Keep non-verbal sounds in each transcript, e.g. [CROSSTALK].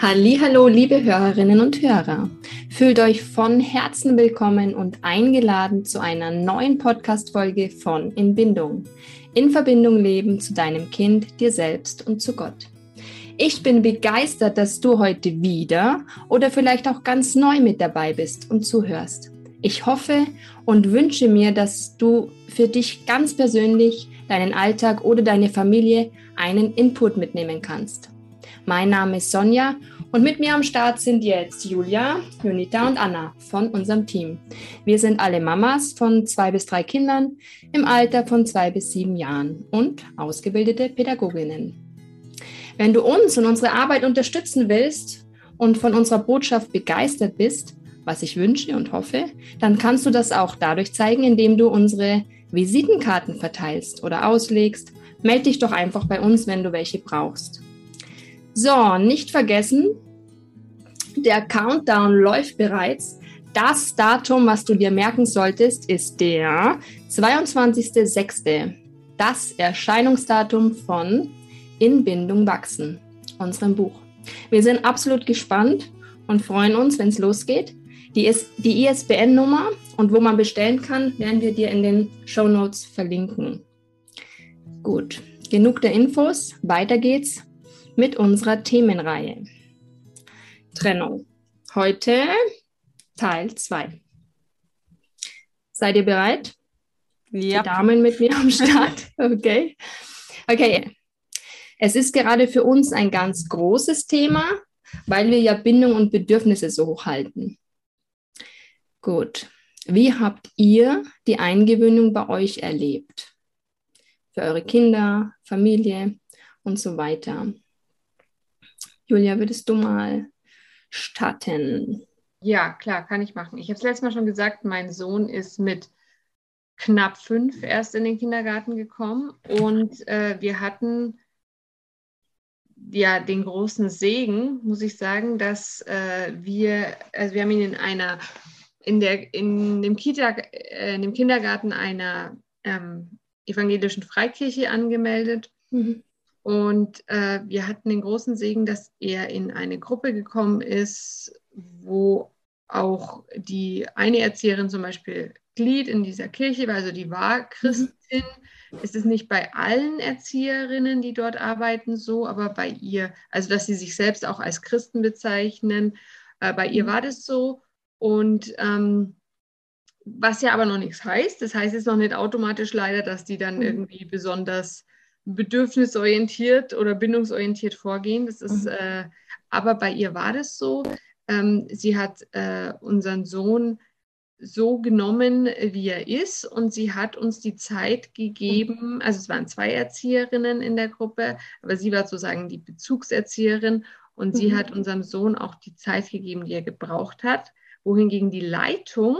Hallo, liebe Hörerinnen und Hörer. Fühlt euch von Herzen willkommen und eingeladen zu einer neuen Podcast Folge von In Bindung. In Verbindung leben zu deinem Kind, dir selbst und zu Gott. Ich bin begeistert, dass du heute wieder oder vielleicht auch ganz neu mit dabei bist und zuhörst. Ich hoffe und wünsche mir, dass du für dich ganz persönlich, deinen Alltag oder deine Familie einen Input mitnehmen kannst. Mein Name ist Sonja und mit mir am Start sind jetzt Julia, Junita und Anna von unserem Team. Wir sind alle Mamas von zwei bis drei Kindern im Alter von zwei bis sieben Jahren und ausgebildete Pädagoginnen. Wenn du uns und unsere Arbeit unterstützen willst und von unserer Botschaft begeistert bist, was ich wünsche und hoffe, dann kannst du das auch dadurch zeigen, indem du unsere Visitenkarten verteilst oder auslegst. Meld dich doch einfach bei uns, wenn du welche brauchst. So, nicht vergessen, der Countdown läuft bereits. Das Datum, was du dir merken solltest, ist der 22.06. Das Erscheinungsdatum von In Bindung wachsen, unserem Buch. Wir sind absolut gespannt und freuen uns, wenn es losgeht. Die, die ISBN-Nummer und wo man bestellen kann, werden wir dir in den Show Notes verlinken. Gut, genug der Infos. Weiter geht's mit unserer Themenreihe. Trennung. Heute Teil 2. Seid ihr bereit? Ja. Die Damen mit mir am Start. [LAUGHS] Okay. Okay. Es ist gerade für uns ein ganz großes Thema, weil wir ja Bindung und Bedürfnisse so hochhalten. Gut. Wie habt ihr die Eingewöhnung bei euch erlebt? Für eure Kinder, Familie und so weiter. Julia, würdest du mal starten? Ja, klar, kann ich machen. Ich habe es letztes Mal schon gesagt, mein Sohn ist mit knapp fünf erst in den Kindergarten gekommen und äh, wir hatten ja den großen Segen, muss ich sagen, dass äh, wir, also wir haben ihn in einer, in der, in dem Kita, äh, in dem Kindergarten einer ähm, evangelischen Freikirche angemeldet. Mhm. Und äh, wir hatten den großen Segen, dass er in eine Gruppe gekommen ist, wo auch die eine Erzieherin zum Beispiel Glied in dieser Kirche war, also die war Christin. Mhm. Es ist nicht bei allen Erzieherinnen, die dort arbeiten, so, aber bei ihr, also dass sie sich selbst auch als Christen bezeichnen, äh, bei ihr mhm. war das so. Und ähm, was ja aber noch nichts heißt, das heißt jetzt noch nicht automatisch leider, dass die dann mhm. irgendwie besonders bedürfnisorientiert oder bindungsorientiert vorgehen. Das ist, mhm. äh, aber bei ihr war das so. Ähm, sie hat äh, unseren Sohn so genommen, wie er ist, und sie hat uns die Zeit gegeben. Also es waren zwei Erzieherinnen in der Gruppe, aber sie war sozusagen die Bezugserzieherin und mhm. sie hat unserem Sohn auch die Zeit gegeben, die er gebraucht hat. Wohingegen die Leitung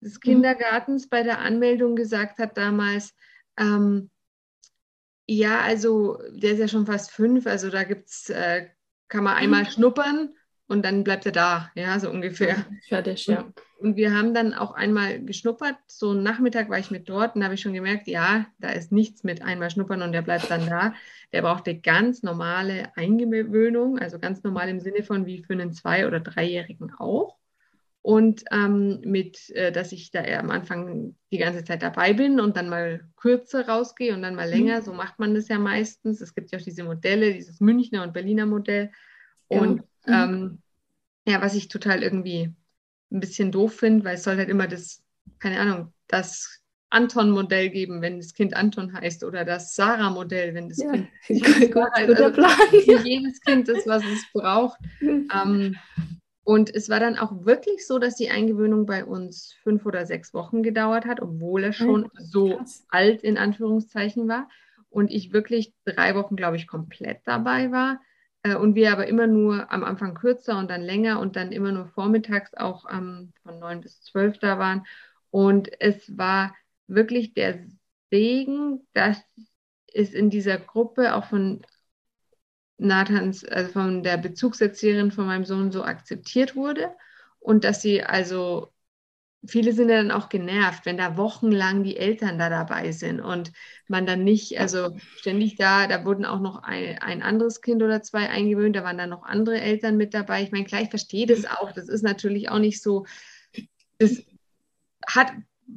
des mhm. Kindergartens bei der Anmeldung gesagt hat damals, ähm, ja, also der ist ja schon fast fünf, also da gibt's, äh, kann man einmal mhm. schnuppern und dann bleibt er da, ja, so ungefähr. Fertig, ja. Und, und, wir haben dann auch einmal geschnuppert, so einen Nachmittag war ich mit dort und da habe ich schon gemerkt, ja, da ist nichts mit einmal schnuppern und der bleibt dann da. Der braucht eine ganz normale Eingewöhnung, also ganz normal im Sinne von wie für einen Zwei- oder Dreijährigen auch und ähm, mit, äh, dass ich da am Anfang die ganze Zeit dabei bin und dann mal kürzer rausgehe und dann mal länger. Mhm. So macht man das ja meistens. Es gibt ja auch diese Modelle, dieses Münchner und Berliner Modell. Und ja, mhm. ähm, ja was ich total irgendwie ein bisschen doof finde, weil es soll halt immer das, keine Ahnung, das Anton-Modell geben, wenn das Kind Anton heißt, oder das Sarah-Modell, wenn das ja, Kind [LAUGHS] gut, heißt. Also, Plan, [LAUGHS] jedes Kind das, was es braucht. [LAUGHS] Ähm, und es war dann auch wirklich so, dass die Eingewöhnung bei uns fünf oder sechs Wochen gedauert hat, obwohl er schon oh, so alt in Anführungszeichen war. Und ich wirklich drei Wochen, glaube ich, komplett dabei war. Äh, und wir aber immer nur am Anfang kürzer und dann länger und dann immer nur vormittags auch ähm, von neun bis zwölf da waren. Und es war wirklich der Segen, dass es in dieser Gruppe auch von Nathans, also von der Bezugserzieherin von meinem Sohn so akzeptiert wurde und dass sie also viele sind ja dann auch genervt, wenn da wochenlang die Eltern da dabei sind und man dann nicht, also ständig da, da wurden auch noch ein, ein anderes Kind oder zwei eingewöhnt, da waren dann noch andere Eltern mit dabei. Ich meine, klar, ich verstehe das auch. Das ist natürlich auch nicht so, das hat,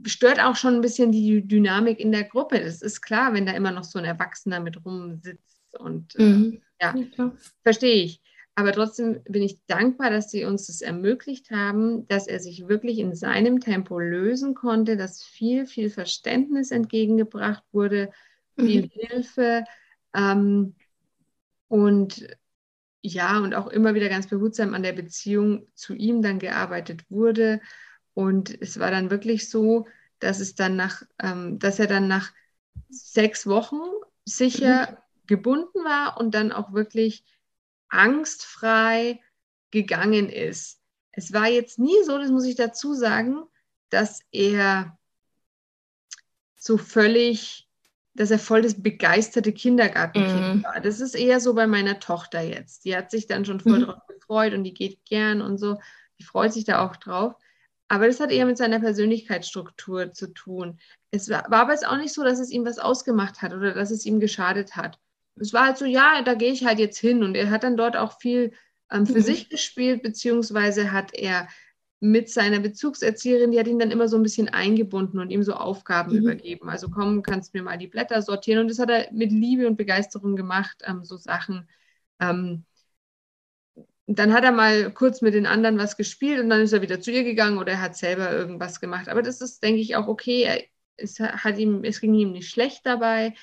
stört auch schon ein bisschen die Dynamik in der Gruppe. Das ist klar, wenn da immer noch so ein Erwachsener mit rumsitzt und äh, mhm. Ja, ja verstehe ich. Aber trotzdem bin ich dankbar, dass sie uns das ermöglicht haben, dass er sich wirklich in seinem Tempo lösen konnte, dass viel, viel Verständnis entgegengebracht wurde, viel mhm. Hilfe ähm, und ja, und auch immer wieder ganz behutsam an der Beziehung zu ihm dann gearbeitet wurde. Und es war dann wirklich so, dass es dann nach, ähm, dass er dann nach sechs Wochen sicher mhm. Gebunden war und dann auch wirklich angstfrei gegangen ist. Es war jetzt nie so, das muss ich dazu sagen, dass er so völlig, dass er voll das begeisterte Kindergartenkind mhm. war. Das ist eher so bei meiner Tochter jetzt. Die hat sich dann schon voll mhm. drauf gefreut und die geht gern und so. Die freut sich da auch drauf. Aber das hat eher mit seiner Persönlichkeitsstruktur zu tun. Es war, war aber jetzt auch nicht so, dass es ihm was ausgemacht hat oder dass es ihm geschadet hat es war halt so, ja, da gehe ich halt jetzt hin. Und er hat dann dort auch viel ähm, für mhm. sich gespielt, beziehungsweise hat er mit seiner Bezugserzieherin, die hat ihn dann immer so ein bisschen eingebunden und ihm so Aufgaben mhm. übergeben. Also komm, kannst mir mal die Blätter sortieren. Und das hat er mit Liebe und Begeisterung gemacht, ähm, so Sachen. Ähm, dann hat er mal kurz mit den anderen was gespielt und dann ist er wieder zu ihr gegangen oder er hat selber irgendwas gemacht. Aber das ist, denke ich, auch okay. Er, es, hat ihm, es ging ihm nicht schlecht dabei.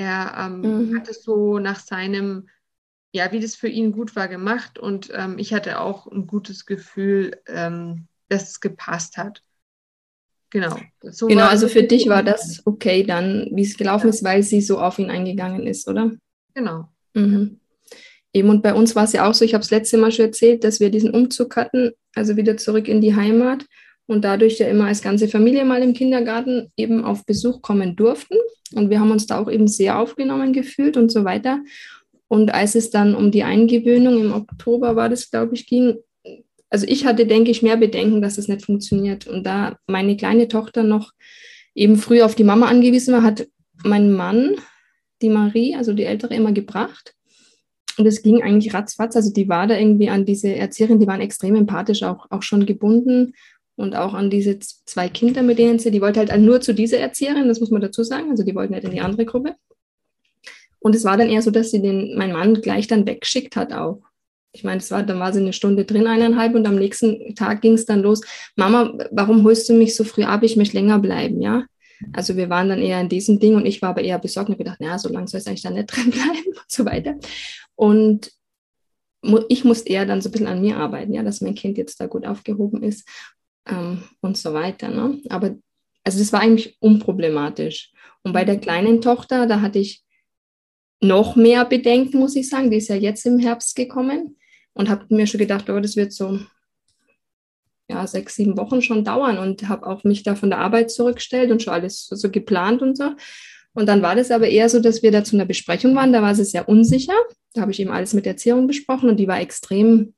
Er ähm, mhm. hat es so nach seinem, ja, wie das für ihn gut war, gemacht und ähm, ich hatte auch ein gutes Gefühl, ähm, dass es gepasst hat. Genau. So genau, also für dich war das okay dann, wie es gelaufen ja. ist, weil sie so auf ihn eingegangen ist, oder? Genau. Mhm. Eben und bei uns war es ja auch so, ich habe es letzte Mal schon erzählt, dass wir diesen Umzug hatten, also wieder zurück in die Heimat und dadurch ja immer als ganze Familie mal im Kindergarten eben auf Besuch kommen durften. Und wir haben uns da auch eben sehr aufgenommen gefühlt und so weiter. Und als es dann um die Eingewöhnung im Oktober war, das glaube ich, ging, also ich hatte, denke ich, mehr Bedenken, dass es nicht funktioniert. Und da meine kleine Tochter noch eben früh auf die Mama angewiesen war, hat mein Mann die Marie, also die Ältere, immer gebracht. Und es ging eigentlich ratzfatz. Also die war da irgendwie an diese Erzieherin, die waren extrem empathisch, auch, auch schon gebunden und auch an diese zwei Kinder, mit denen sie, die wollte halt nur zu dieser Erzieherin, das muss man dazu sagen, also die wollten nicht in die andere Gruppe. Und es war dann eher so, dass sie den, mein Mann gleich dann weggeschickt hat auch. Ich meine, war, dann war sie eine Stunde drin, eineinhalb, und am nächsten Tag ging es dann los. Mama, warum holst du mich so früh ab? Ich möchte länger bleiben, ja. Also wir waren dann eher in diesem Ding und ich war aber eher besorgt und gedacht, naja, so lange soll es eigentlich da nicht [LAUGHS] drin bleiben und so weiter. Und ich musste eher dann so ein bisschen an mir arbeiten, ja, dass mein Kind jetzt da gut aufgehoben ist ähm, und so weiter. Ne? Aber also das war eigentlich unproblematisch. Und bei der mhm. kleinen Tochter, da hatte ich noch mehr Bedenken, muss ich sagen. Die ist ja jetzt im Herbst gekommen und habe mir schon gedacht, oh, das wird so ja, sechs, sieben Wochen schon dauern und habe auch mich da von der Arbeit zurückgestellt und schon alles so geplant und so. Und dann war das aber eher so, dass wir da zu einer Besprechung waren. Da war sie sehr unsicher. Da habe ich eben alles mit der Erziehung besprochen und die war extrem,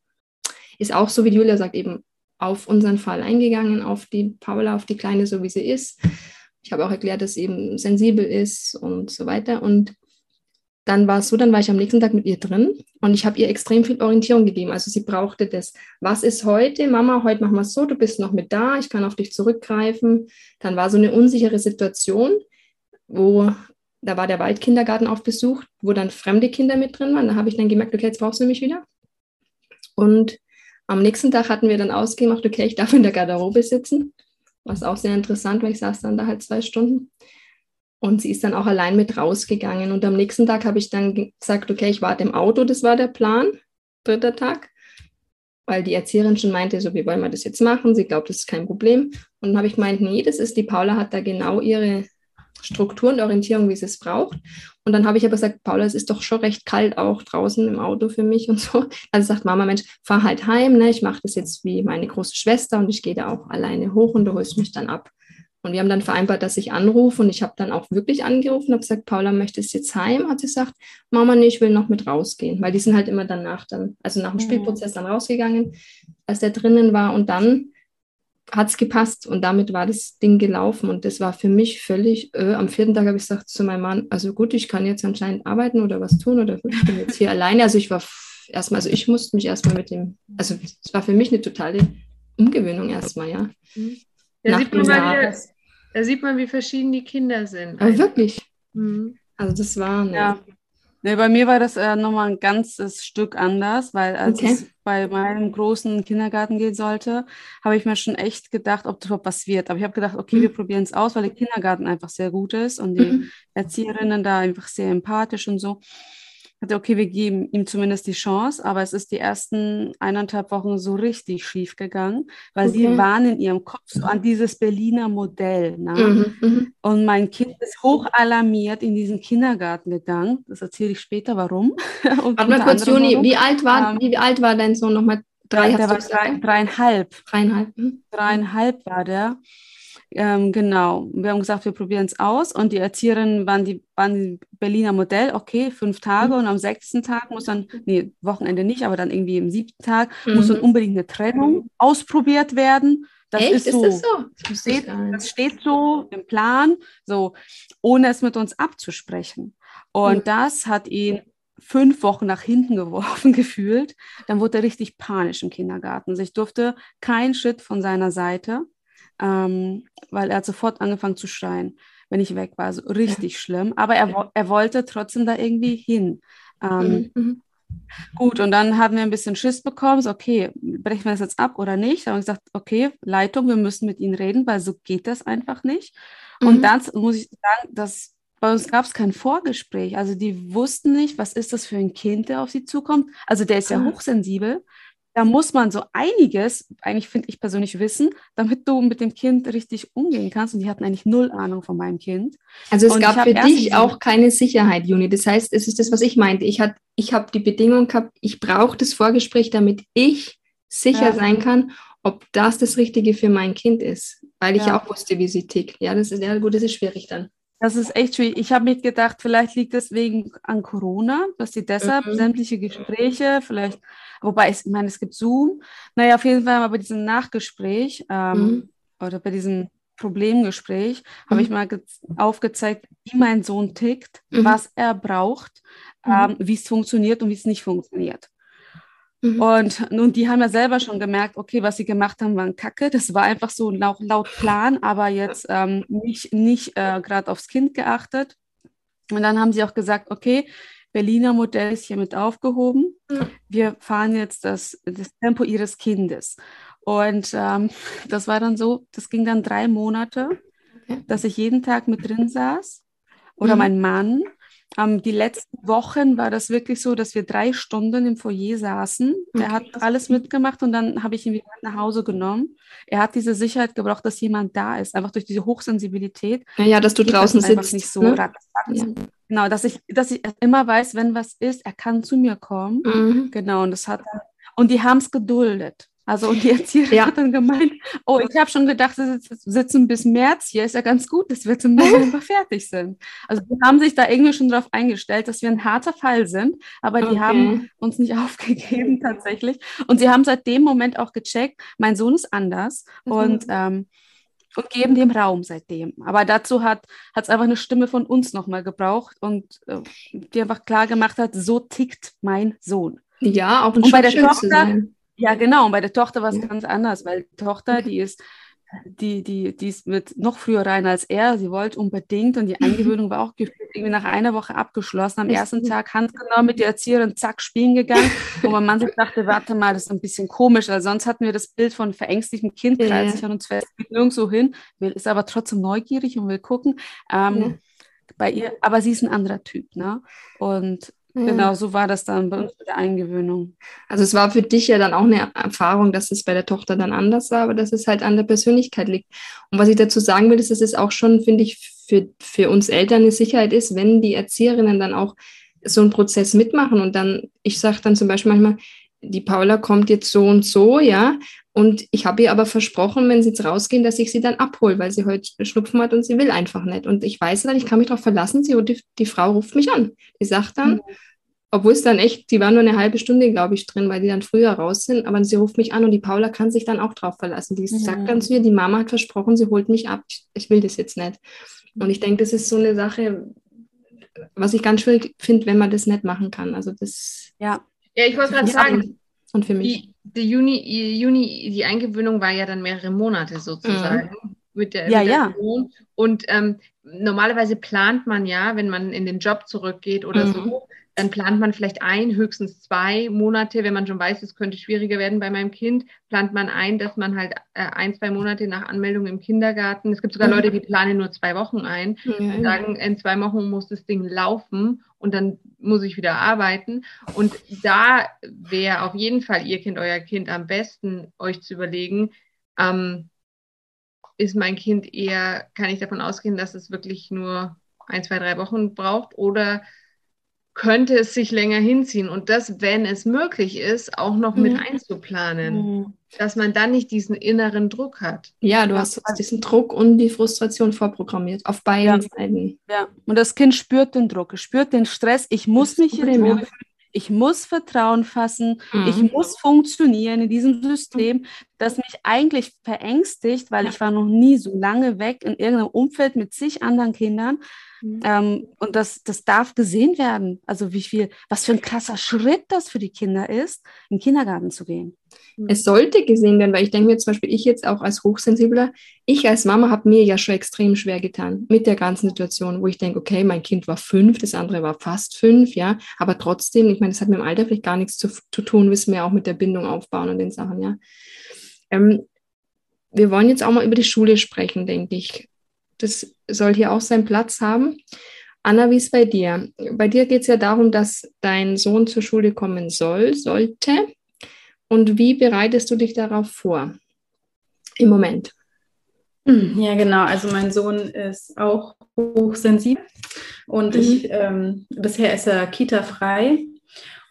ist auch so, wie Julia sagt, eben auf unseren Fall eingegangen, auf die Paula, auf die Kleine, so wie sie ist. Ich habe auch erklärt, dass sie eben sensibel ist und so weiter. Und dann war es so, dann war ich am nächsten Tag mit ihr drin und ich habe ihr extrem viel Orientierung gegeben. Also sie brauchte das, was ist heute? Mama, heute machen wir es so, du bist noch mit da, ich kann auf dich zurückgreifen. Dann war so eine unsichere Situation, wo da war der Waldkindergarten auf Besuch, wo dann fremde Kinder mit drin waren. Da habe ich dann gemerkt, okay, jetzt brauchst du mich wieder. Und am nächsten Tag hatten wir dann ausgemacht, okay, ich darf in der Garderobe sitzen, was auch sehr interessant, weil ich saß dann da halt zwei Stunden. Und sie ist dann auch allein mit rausgegangen. Und am nächsten Tag habe ich dann gesagt, okay, ich warte im Auto, das war der Plan, dritter Tag, weil die Erzieherin schon meinte, so, wie wollen wir das jetzt machen? Sie glaubt, das ist kein Problem. Und dann habe ich gemeint, nee, das ist, die Paula hat da genau ihre Struktur und Orientierung, wie sie es braucht. Und dann habe ich aber gesagt, Paula, es ist doch schon recht kalt auch draußen im Auto für mich und so. Also sagt Mama, Mensch, fahr halt heim, ne? ich mache das jetzt wie meine große Schwester und ich gehe da auch alleine hoch und du holst mich dann ab. Und wir haben dann vereinbart, dass ich anrufe und ich habe dann auch wirklich angerufen und habe gesagt, Paula, möchtest du jetzt heim? Hat sie gesagt, Mama, nee, ich will noch mit rausgehen, weil die sind halt immer danach dann, also nach dem mhm. Spielprozess dann rausgegangen, als der drinnen war und dann hat es gepasst und damit war das Ding gelaufen und das war für mich völlig, äh, am vierten Tag habe ich gesagt zu meinem Mann, also gut, ich kann jetzt anscheinend arbeiten oder was tun oder [LAUGHS] ich bin jetzt hier alleine, also ich war erstmal, also ich musste mich erstmal mit dem, also es war für mich eine totale Umgewöhnung erstmal, ja. Da, sieht man, mal, da sieht man, wie verschieden die Kinder sind. Aber wirklich. Mhm. Also das war, ne. ja. Nee, bei mir war das äh, nochmal ein ganzes Stück anders, weil als okay. es bei meinem großen Kindergarten gehen sollte, habe ich mir schon echt gedacht, ob das überhaupt was wird. Aber ich habe gedacht, okay, mhm. wir probieren es aus, weil der Kindergarten einfach sehr gut ist und die mhm. Erzieherinnen da einfach sehr empathisch und so hatte, okay, wir geben ihm zumindest die Chance, aber es ist die ersten eineinhalb Wochen so richtig schief gegangen, weil okay. sie waren in ihrem Kopf so an dieses Berliner Modell. Ne? Mhm, mhm. Und mein Kind ist hoch alarmiert in diesen Kindergarten gegangen. Das erzähle ich später, warum. [LAUGHS] Warte mal kurz, Juni, wie alt war, ähm, wie alt war dein Sohn nochmal? Drei, der war drei, dreieinhalb. Dreieinhalb. Mhm. Dreieinhalb war der. Ähm, genau, wir haben gesagt, wir probieren es aus und die Erzieherinnen waren die, waren die Berliner Modell, okay, fünf Tage mhm. und am sechsten Tag muss dann, nee, Wochenende nicht, aber dann irgendwie im siebten Tag mhm. muss dann unbedingt eine Trennung ausprobiert werden. Das Echt? ist so. Ist das, so? Das, steht, das steht so im Plan, so, ohne es mit uns abzusprechen. Und mhm. das hat ihn fünf Wochen nach hinten [LAUGHS] geworfen gefühlt. Dann wurde er richtig panisch im Kindergarten. Also ich durfte keinen Schritt von seiner Seite ähm, weil er hat sofort angefangen zu schreien, wenn ich weg war. Also richtig schlimm. Aber er, er wollte trotzdem da irgendwie hin. Ähm, mhm. mhm. Gut, und dann haben wir ein bisschen Schiss bekommen. So, okay, brechen wir das jetzt ab oder nicht? Da haben wir gesagt, okay, Leitung, wir müssen mit ihnen reden, weil so geht das einfach nicht. Mhm. Und dann muss ich sagen, dass bei uns gab es kein Vorgespräch. Also die wussten nicht, was ist das für ein Kind, der auf sie zukommt. Also der ist ja ah. hochsensibel da muss man so einiges, eigentlich finde ich persönlich, wissen, damit du mit dem Kind richtig umgehen kannst. Und die hatten eigentlich null Ahnung von meinem Kind. Also es und gab für dich auch keine Sicherheit, Juni. Das heißt, es ist das, was ich meinte. Ich, ich habe die Bedingung gehabt, ich brauche das Vorgespräch, damit ich sicher ja. sein kann, ob das das Richtige für mein Kind ist. Weil ich ja. auch wusste, wie sie tickt. Ja, das ist ja gut, das ist schwierig dann. Das ist echt schwierig. Ich habe mir gedacht, vielleicht liegt es wegen an Corona, dass sie deshalb mhm. sämtliche Gespräche, vielleicht, wobei ich meine, es gibt Zoom. Naja, auf jeden Fall mal bei diesem Nachgespräch ähm, mhm. oder bei diesem Problemgespräch mhm. habe ich mal aufgezeigt, wie mein Sohn tickt, mhm. was er braucht, mhm. ähm, wie es funktioniert und wie es nicht funktioniert. Mhm. Und nun, die haben ja selber schon gemerkt, okay, was sie gemacht haben, war ein Kacke. Das war einfach so laut, laut Plan, aber jetzt ähm, nicht, nicht äh, gerade aufs Kind geachtet. Und dann haben sie auch gesagt, okay, Berliner Modell ist hiermit aufgehoben. Mhm. Wir fahren jetzt das, das Tempo ihres Kindes. Und ähm, das war dann so, das ging dann drei Monate, okay. dass ich jeden Tag mit drin saß. Oder mhm. mein Mann. Ähm, die letzten Wochen war das wirklich so, dass wir drei Stunden im Foyer saßen. Okay. Er hat alles mitgemacht und dann habe ich ihn wieder nach Hause genommen. Er hat diese Sicherheit gebraucht, dass jemand da ist, einfach durch diese Hochsensibilität. Ja, ja dass du draußen sitzt. nicht so ne? ja. Genau, dass ich, dass ich immer weiß, wenn was ist, er kann zu mir kommen. Mhm. Genau, und das hat und die haben es geduldet. Also und die Erzieherin ja. hat dann gemeint, oh, ich habe schon gedacht, sie sitzen bis März hier, ist ja ganz gut, dass wir zum November [LAUGHS] fertig sind. Also die haben sich da irgendwie schon darauf eingestellt, dass wir ein harter Fall sind, aber die okay. haben uns nicht [LAUGHS] aufgegeben tatsächlich. Und sie haben seit dem Moment auch gecheckt, mein Sohn ist anders mhm. und, ähm, und geben dem Raum seitdem. Aber dazu hat es einfach eine Stimme von uns nochmal gebraucht und äh, die einfach klar gemacht hat, so tickt mein Sohn. Ja, auch ein und bei der Tochter, ja, genau. Und bei der Tochter war es ja. ganz anders, weil die Tochter, die ist, die, die, die ist mit noch früher rein als er. Sie wollte unbedingt und die Eingewöhnung war auch irgendwie nach einer Woche abgeschlossen. Am ersten Tag handgenommen mit der Erzieherin, zack, spielen gegangen. [LAUGHS] Wo mein Mann sich dachte, warte mal, das ist ein bisschen komisch, weil sonst hatten wir das Bild von verängstigtem Kind, ja. sich an uns fest, nirgendwo hin, will, ist aber trotzdem neugierig und will gucken. Ähm, ja. Bei ihr, aber sie ist ein anderer Typ, ne? Und Genau, so war das dann bei uns mit der Eingewöhnung. Also es war für dich ja dann auch eine Erfahrung, dass es bei der Tochter dann anders war, aber dass es halt an der Persönlichkeit liegt. Und was ich dazu sagen will, ist, dass es auch schon, finde ich, für, für uns Eltern eine Sicherheit ist, wenn die Erzieherinnen dann auch so einen Prozess mitmachen und dann, ich sage dann zum Beispiel manchmal, die Paula kommt jetzt so und so, ja, und ich habe ihr aber versprochen, wenn sie jetzt rausgehen, dass ich sie dann abhole, weil sie heute Schnupfen hat und sie will einfach nicht. Und ich weiß dann, ich kann mich darauf verlassen, sie, die, die Frau ruft mich an. Die sagt dann, mhm. obwohl es dann echt, die waren nur eine halbe Stunde, glaube ich, drin, weil die dann früher raus sind. Aber sie ruft mich an und die Paula kann sich dann auch drauf verlassen. Die mhm. sagt dann zu ihr, die Mama hat versprochen, sie holt mich ab. Ich, ich will das jetzt nicht. Und ich denke, das ist so eine Sache, was ich ganz schwierig finde, wenn man das nicht machen kann. Also das. Ja. Ja, ich wollte gerade sagen. Und für mich. Die, die Juni, Juni, die Eingewöhnung war ja dann mehrere Monate sozusagen. Mhm. Mit der, ja, mit der ja. Und ähm, normalerweise plant man ja, wenn man in den Job zurückgeht oder mhm. so, dann plant man vielleicht ein, höchstens zwei Monate, wenn man schon weiß, es könnte schwieriger werden bei meinem Kind, plant man ein, dass man halt äh, ein, zwei Monate nach Anmeldung im Kindergarten, es gibt sogar mhm. Leute, die planen nur zwei Wochen ein mhm. und sagen, in zwei Wochen muss das Ding laufen und dann muss ich wieder arbeiten. Und da wäre auf jeden Fall Ihr Kind, euer Kind am besten, euch zu überlegen, ähm, ist mein Kind eher, kann ich davon ausgehen, dass es wirklich nur ein, zwei, drei Wochen braucht oder könnte es sich länger hinziehen und das, wenn es möglich ist, auch noch mhm. mit einzuplanen, mhm. dass man dann nicht diesen inneren Druck hat. Ja, du hast diesen Druck und die Frustration vorprogrammiert auf beiden ja. Seiten. Ja, und das Kind spürt den Druck, es spürt den Stress. Ich muss mich hier wohlfühlen. Ich muss Vertrauen fassen. Mhm. Ich muss funktionieren in diesem System, das mich eigentlich verängstigt, weil ich war noch nie so lange weg in irgendeinem Umfeld mit zig anderen Kindern. Mhm. Ähm, und das, das darf gesehen werden. Also wie viel, was für ein krasser Schritt das für die Kinder ist, in den Kindergarten zu gehen. Mhm. Es sollte gesehen werden, weil ich denke mir zum Beispiel, ich jetzt auch als Hochsensibler, ich als Mama habe mir ja schon extrem schwer getan mit der ganzen Situation, wo ich denke, okay, mein Kind war fünf, das andere war fast fünf, ja, aber trotzdem, ich meine, das hat mit dem Alter vielleicht gar nichts zu, zu tun, wissen wir auch mit der Bindung aufbauen und den Sachen, ja. Ähm, wir wollen jetzt auch mal über die Schule sprechen, denke ich. Das soll hier auch seinen Platz haben. Anna, wie ist bei dir? Bei dir geht es ja darum, dass dein Sohn zur Schule kommen soll, sollte. Und wie bereitest du dich darauf vor im Moment? Ja, genau. Also mein Sohn ist auch hochsensibel und mhm. ich ähm, bisher ist er Kita-frei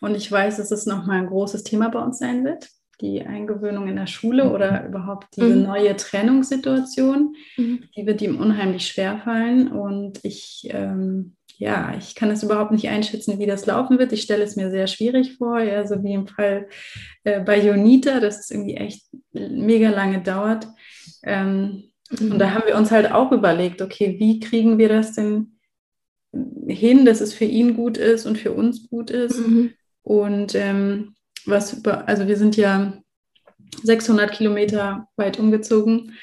und ich weiß, dass es nochmal ein großes Thema bei uns sein wird die Eingewöhnung in der Schule mhm. oder überhaupt diese mhm. neue Trennungssituation, mhm. die wird ihm unheimlich schwer fallen. Und ich, ähm, ja, ich kann es überhaupt nicht einschätzen, wie das laufen wird. Ich stelle es mir sehr schwierig vor, ja, so wie im Fall äh, bei Jonita, dass es irgendwie echt mega lange dauert. Ähm, mhm. Und da haben wir uns halt auch überlegt, okay, wie kriegen wir das denn hin, dass es für ihn gut ist und für uns gut ist. Mhm. Und ähm, was, also wir sind ja 600 Kilometer weit umgezogen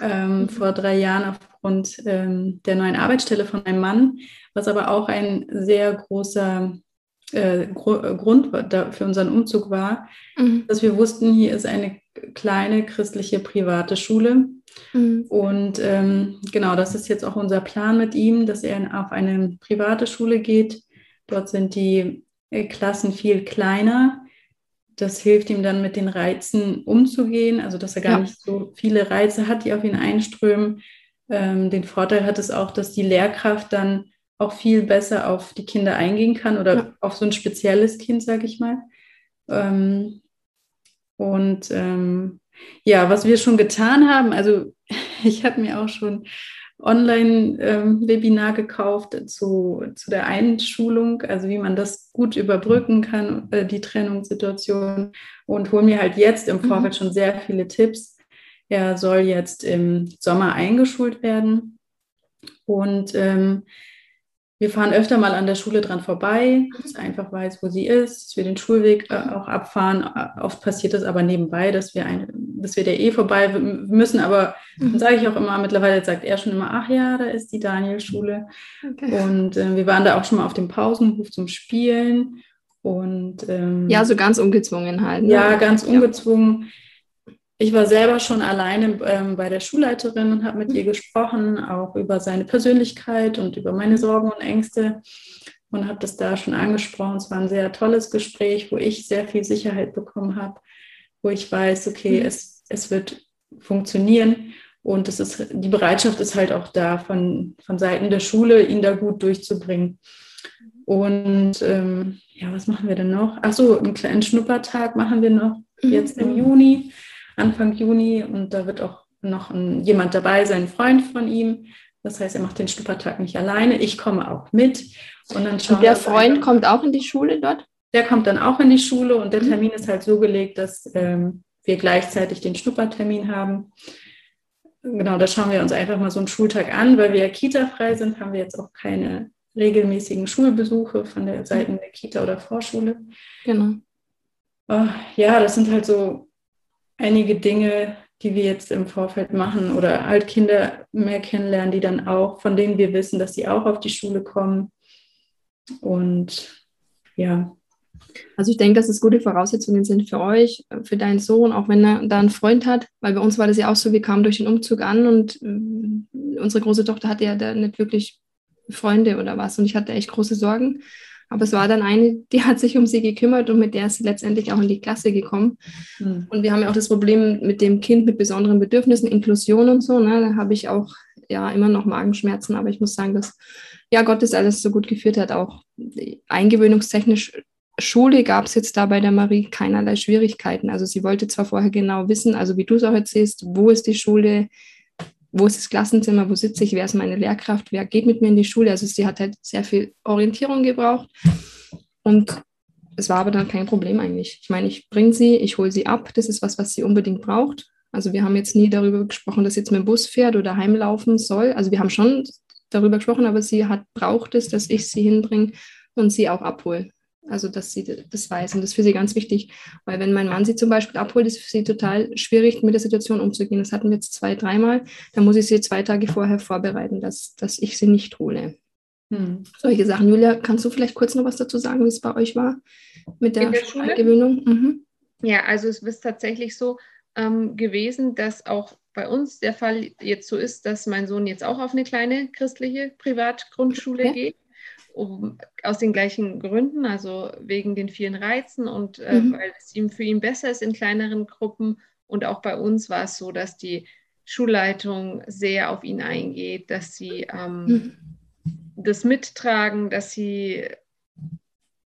ähm, mhm. vor drei Jahren aufgrund ähm, der neuen Arbeitsstelle von meinem Mann, was aber auch ein sehr großer äh, Gr Grund für unseren Umzug war, mhm. dass wir wussten, hier ist eine kleine christliche private Schule. Mhm. Und ähm, genau, das ist jetzt auch unser Plan mit ihm, dass er auf eine private Schule geht. Dort sind die äh, Klassen viel kleiner das hilft ihm dann mit den Reizen umzugehen, also dass er gar ja. nicht so viele Reize hat, die auf ihn einströmen. Ähm, den Vorteil hat es auch, dass die Lehrkraft dann auch viel besser auf die Kinder eingehen kann oder ja. auf so ein spezielles Kind, sage ich mal. Ähm, und ähm, ja, was wir schon getan haben, also [LAUGHS] ich habe mir auch schon Online-Webinar gekauft zu, zu der Einschulung, also wie man das gut überbrücken kann, äh, die Trennungssituation. Und hole mir halt jetzt im mhm. Vorfeld schon sehr viele Tipps. Er soll jetzt im Sommer eingeschult werden. Und ähm, wir fahren öfter mal an der Schule dran vorbei, dass er einfach weiß, wo sie ist, dass wir den Schulweg äh, auch abfahren. Oft passiert das aber nebenbei, dass wir, ein, dass wir der eh vorbei müssen. Aber mhm. dann sage ich auch immer, mittlerweile sagt er schon immer, ach ja, da ist die Daniel-Schule. Okay. Und äh, wir waren da auch schon mal auf dem Pausenhof zum Spielen. Und, ähm, ja, so ganz ungezwungen halt. Ne? Ja, ganz ungezwungen. Ja ich war selber schon alleine ähm, bei der Schulleiterin und habe mit ihr gesprochen, auch über seine Persönlichkeit und über meine Sorgen und Ängste und habe das da schon angesprochen. Es war ein sehr tolles Gespräch, wo ich sehr viel Sicherheit bekommen habe, wo ich weiß, okay, mhm. es, es wird funktionieren und es ist, die Bereitschaft ist halt auch da von, von Seiten der Schule, ihn da gut durchzubringen. Und ähm, ja, was machen wir denn noch? Ach so, einen kleinen Schnuppertag machen wir noch mhm. jetzt im Juni. Anfang Juni und da wird auch noch ein, jemand dabei sein, ein Freund von ihm, Das heißt, er macht den Schnuppertag nicht alleine. Ich komme auch mit. Und, dann schauen und der Freund einfach, kommt auch in die Schule dort? Der kommt dann auch in die Schule und der mhm. Termin ist halt so gelegt, dass ähm, wir gleichzeitig den Schnuppertermin haben. Genau, da schauen wir uns einfach mal so einen Schultag an, weil wir ja Kita-frei sind, haben wir jetzt auch keine regelmäßigen Schulbesuche von der Seite der Kita oder Vorschule. Genau. Oh, ja, das sind halt so einige Dinge, die wir jetzt im Vorfeld machen oder halt Kinder mehr kennenlernen, die dann auch, von denen wir wissen, dass sie auch auf die Schule kommen. Und ja, also ich denke, dass es gute Voraussetzungen sind für euch, für deinen Sohn, auch wenn er da einen Freund hat, weil bei uns war das ja auch so, wir kamen durch den Umzug an und äh, unsere große Tochter hatte ja da nicht wirklich Freunde oder was und ich hatte echt große Sorgen. Aber es war dann eine, die hat sich um sie gekümmert und mit der ist sie letztendlich auch in die Klasse gekommen. Mhm. Und wir haben ja auch das Problem mit dem Kind mit besonderen Bedürfnissen, Inklusion und so. Ne? Da habe ich auch ja immer noch Magenschmerzen, aber ich muss sagen, dass ja Gott das alles so gut geführt hat, auch eingewöhnungstechnisch Schule gab es jetzt da bei der Marie keinerlei Schwierigkeiten. Also sie wollte zwar vorher genau wissen, also wie du es auch erzählst, wo ist die Schule, wo ist das Klassenzimmer, wo sitze ich, wer ist meine Lehrkraft, wer geht mit mir in die Schule. Also sie hat halt sehr viel Orientierung gebraucht. Und es war aber dann kein Problem eigentlich. Ich meine, ich bringe sie, ich hole sie ab, das ist was, was sie unbedingt braucht. Also wir haben jetzt nie darüber gesprochen, dass jetzt mit dem Bus fährt oder heimlaufen soll. Also wir haben schon darüber gesprochen, aber sie hat braucht es, dass ich sie hinbringe und sie auch abhole. Also, dass sie das weiß. Und das ist für sie ganz wichtig, weil wenn mein Mann sie zum Beispiel abholt, ist es für sie total schwierig, mit der Situation umzugehen. Das hatten wir jetzt zwei, dreimal. Da muss ich sie zwei Tage vorher vorbereiten, dass, dass ich sie nicht hole. Hm. Solche Sachen. Julia, kannst du vielleicht kurz noch was dazu sagen, wie es bei euch war mit der, der Schulgewöhnung? Mhm. Ja, also es ist tatsächlich so ähm, gewesen, dass auch bei uns der Fall jetzt so ist, dass mein Sohn jetzt auch auf eine kleine christliche Privatgrundschule okay. geht um, aus den gleichen Gründen, also wegen den vielen Reizen und äh, mhm. weil es ihm für ihn besser ist in kleineren Gruppen. Und auch bei uns war es so, dass die Schulleitung sehr auf ihn eingeht, dass sie ähm, mhm. das mittragen, dass sie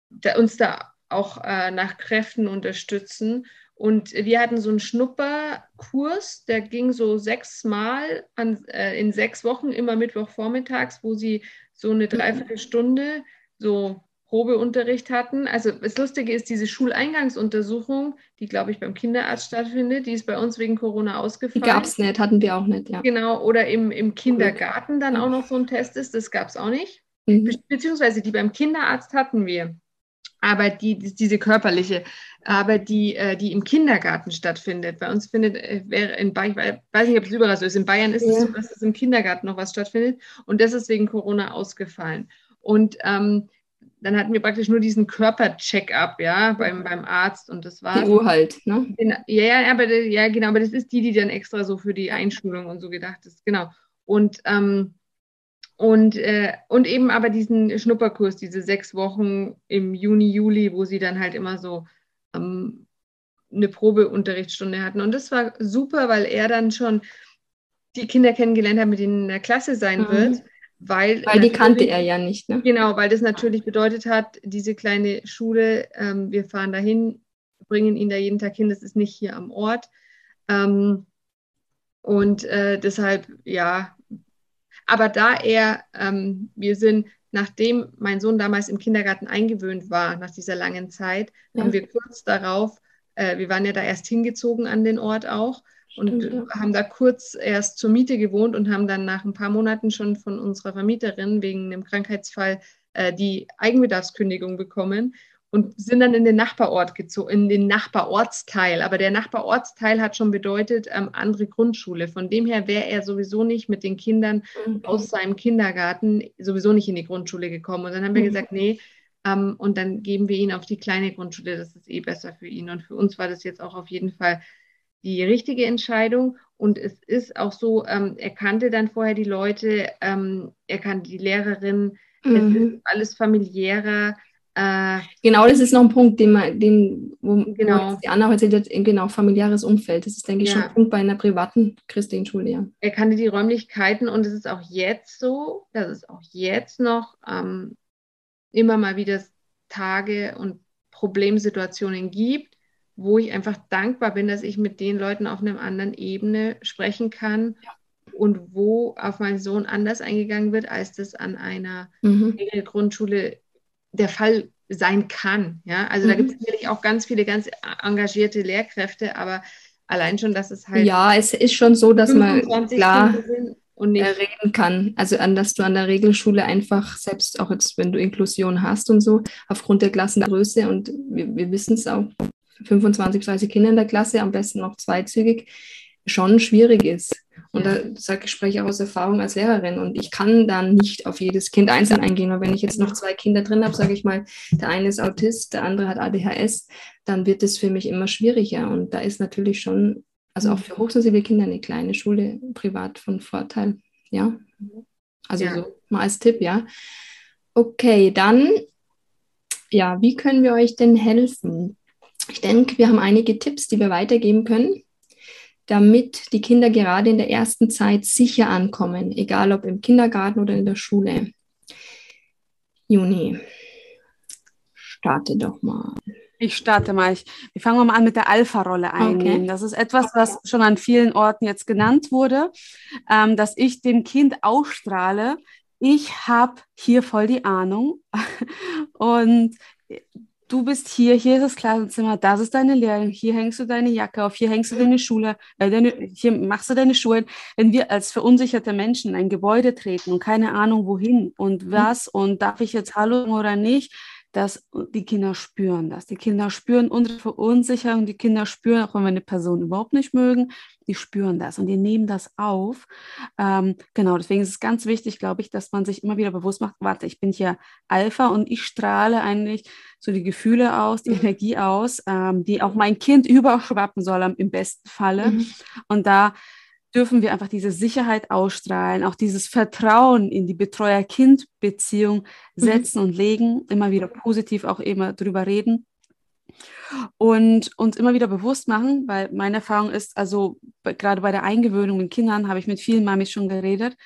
da, uns da auch äh, nach Kräften unterstützen. Und wir hatten so einen Schnupperkurs, der ging so sechsmal an, äh, in sechs Wochen, immer Mittwochvormittags, wo sie so eine Dreiviertelstunde so Probeunterricht hatten. Also das Lustige ist, diese Schuleingangsuntersuchung, die, glaube ich, beim Kinderarzt stattfindet, die ist bei uns wegen Corona ausgefallen. Die gab es nicht, hatten wir auch nicht, ja. Genau, oder im, im Kindergarten dann auch noch so ein Test ist, das gab es auch nicht. Mhm. Beziehungsweise die beim Kinderarzt hatten wir. Aber die, diese körperliche, aber die, äh, die im Kindergarten stattfindet. Bei uns findet, äh, wäre in Bayern, ich weiß nicht, ob es überall so ist, in Bayern ist ja. es so, dass es im Kindergarten noch was stattfindet und das ist wegen Corona ausgefallen. Und ähm, dann hatten wir praktisch nur diesen Körpercheck-up, ja, beim, beim Arzt und das war. Die Uhr halt, ne? Ja, ja, aber, ja, genau, aber das ist die, die dann extra so für die Einschulung und so gedacht ist, genau. Und ähm, und, äh, und eben aber diesen Schnupperkurs, diese sechs Wochen im Juni, Juli, wo sie dann halt immer so ähm, eine Probeunterrichtsstunde hatten. Und das war super, weil er dann schon die Kinder kennengelernt hat, mit denen in der Klasse sein mhm. wird. Weil, weil die kannte er ja nicht. Ne? Genau, weil das natürlich bedeutet hat, diese kleine Schule, ähm, wir fahren dahin, bringen ihn da jeden Tag hin, das ist nicht hier am Ort. Ähm, und äh, deshalb, ja, aber da er, ähm, wir sind, nachdem mein Sohn damals im Kindergarten eingewöhnt war, nach dieser langen Zeit, ja. haben wir kurz darauf, äh, wir waren ja da erst hingezogen an den Ort auch und ja. haben da kurz erst zur Miete gewohnt und haben dann nach ein paar Monaten schon von unserer Vermieterin wegen einem Krankheitsfall äh, die Eigenbedarfskündigung bekommen und sind dann in den Nachbarort gezogen, in den Nachbarortsteil. Aber der Nachbarortsteil hat schon bedeutet ähm, andere Grundschule. Von dem her wäre er sowieso nicht mit den Kindern mhm. aus seinem Kindergarten sowieso nicht in die Grundschule gekommen. Und dann haben wir mhm. gesagt, nee, ähm, und dann geben wir ihn auf die kleine Grundschule. Das ist eh besser für ihn. Und für uns war das jetzt auch auf jeden Fall die richtige Entscheidung. Und es ist auch so, ähm, er kannte dann vorher die Leute, ähm, er kannte die Lehrerin, mhm. es ist alles familiärer. Äh, genau, das ist noch ein Punkt, den, man, den wo, genau. die Anna heute erzählt hat, genau, familiäres Umfeld. Das ist, denke ich, ja. schon ein Punkt bei einer privaten christlichen Schule. Ja. Er kannte die Räumlichkeiten und es ist auch jetzt so, dass es auch jetzt noch ähm, immer mal wieder Tage und Problemsituationen gibt, wo ich einfach dankbar bin, dass ich mit den Leuten auf einer anderen Ebene sprechen kann. Ja und wo auf meinen Sohn anders eingegangen wird, als das an einer mhm. Grundschule der Fall sein kann. Ja, also mhm. da gibt es natürlich auch ganz viele ganz engagierte Lehrkräfte, aber allein schon, dass es halt. Ja, es ist schon so, dass man klar und nicht reden kann. Also an, dass du an der Regelschule einfach, selbst auch jetzt, wenn du Inklusion hast und so, aufgrund der Klassengröße und wir, wir wissen es auch, 25, 30 Kinder in der Klasse, am besten noch zweizügig, schon schwierig ist. Und da sage ich, spreche auch aus Erfahrung als Lehrerin. Und ich kann dann nicht auf jedes Kind einzeln eingehen. Und wenn ich jetzt noch zwei Kinder drin habe, sage ich mal, der eine ist Autist, der andere hat ADHS, dann wird es für mich immer schwieriger. Und da ist natürlich schon, also auch für hochsensible Kinder eine kleine Schule privat von Vorteil. Ja. Also ja. so mal als Tipp, ja. Okay, dann, ja, wie können wir euch denn helfen? Ich denke, wir haben einige Tipps, die wir weitergeben können damit die Kinder gerade in der ersten Zeit sicher ankommen, egal ob im Kindergarten oder in der Schule. Juni, starte doch mal. Ich starte mal. Ich, wir fangen mal an mit der Alpha-Rolle einnehmen. Okay. Das ist etwas, was schon an vielen Orten jetzt genannt wurde, ähm, dass ich dem Kind ausstrahle, ich habe hier voll die Ahnung [LAUGHS] und du bist hier, hier ist das Klassenzimmer, das ist deine Lehrerin, hier hängst du deine Jacke auf, hier hängst du deine Schule, äh, deine, hier machst du deine Schuhe. Wenn wir als verunsicherte Menschen in ein Gebäude treten und keine Ahnung wohin und was und darf ich jetzt Hallo oder nicht, dass die Kinder spüren das. Die Kinder spüren unsere Verunsicherung, die Kinder spüren, auch wenn wir eine Person überhaupt nicht mögen, die spüren das und die nehmen das auf. Ähm, genau, deswegen ist es ganz wichtig, glaube ich, dass man sich immer wieder bewusst macht, warte, ich bin hier Alpha und ich strahle eigentlich so die Gefühle aus, die mhm. Energie aus, ähm, die auch mein Kind [LAUGHS] überschwappen soll im besten Falle. Mhm. Und da dürfen wir einfach diese Sicherheit ausstrahlen, auch dieses Vertrauen in die Betreuer-Kind-Beziehung mhm. setzen mhm. und legen, immer wieder positiv auch immer drüber reden und uns immer wieder bewusst machen, weil meine Erfahrung ist, also gerade bei der Eingewöhnung mit Kindern habe ich mit vielen Mamis schon geredet,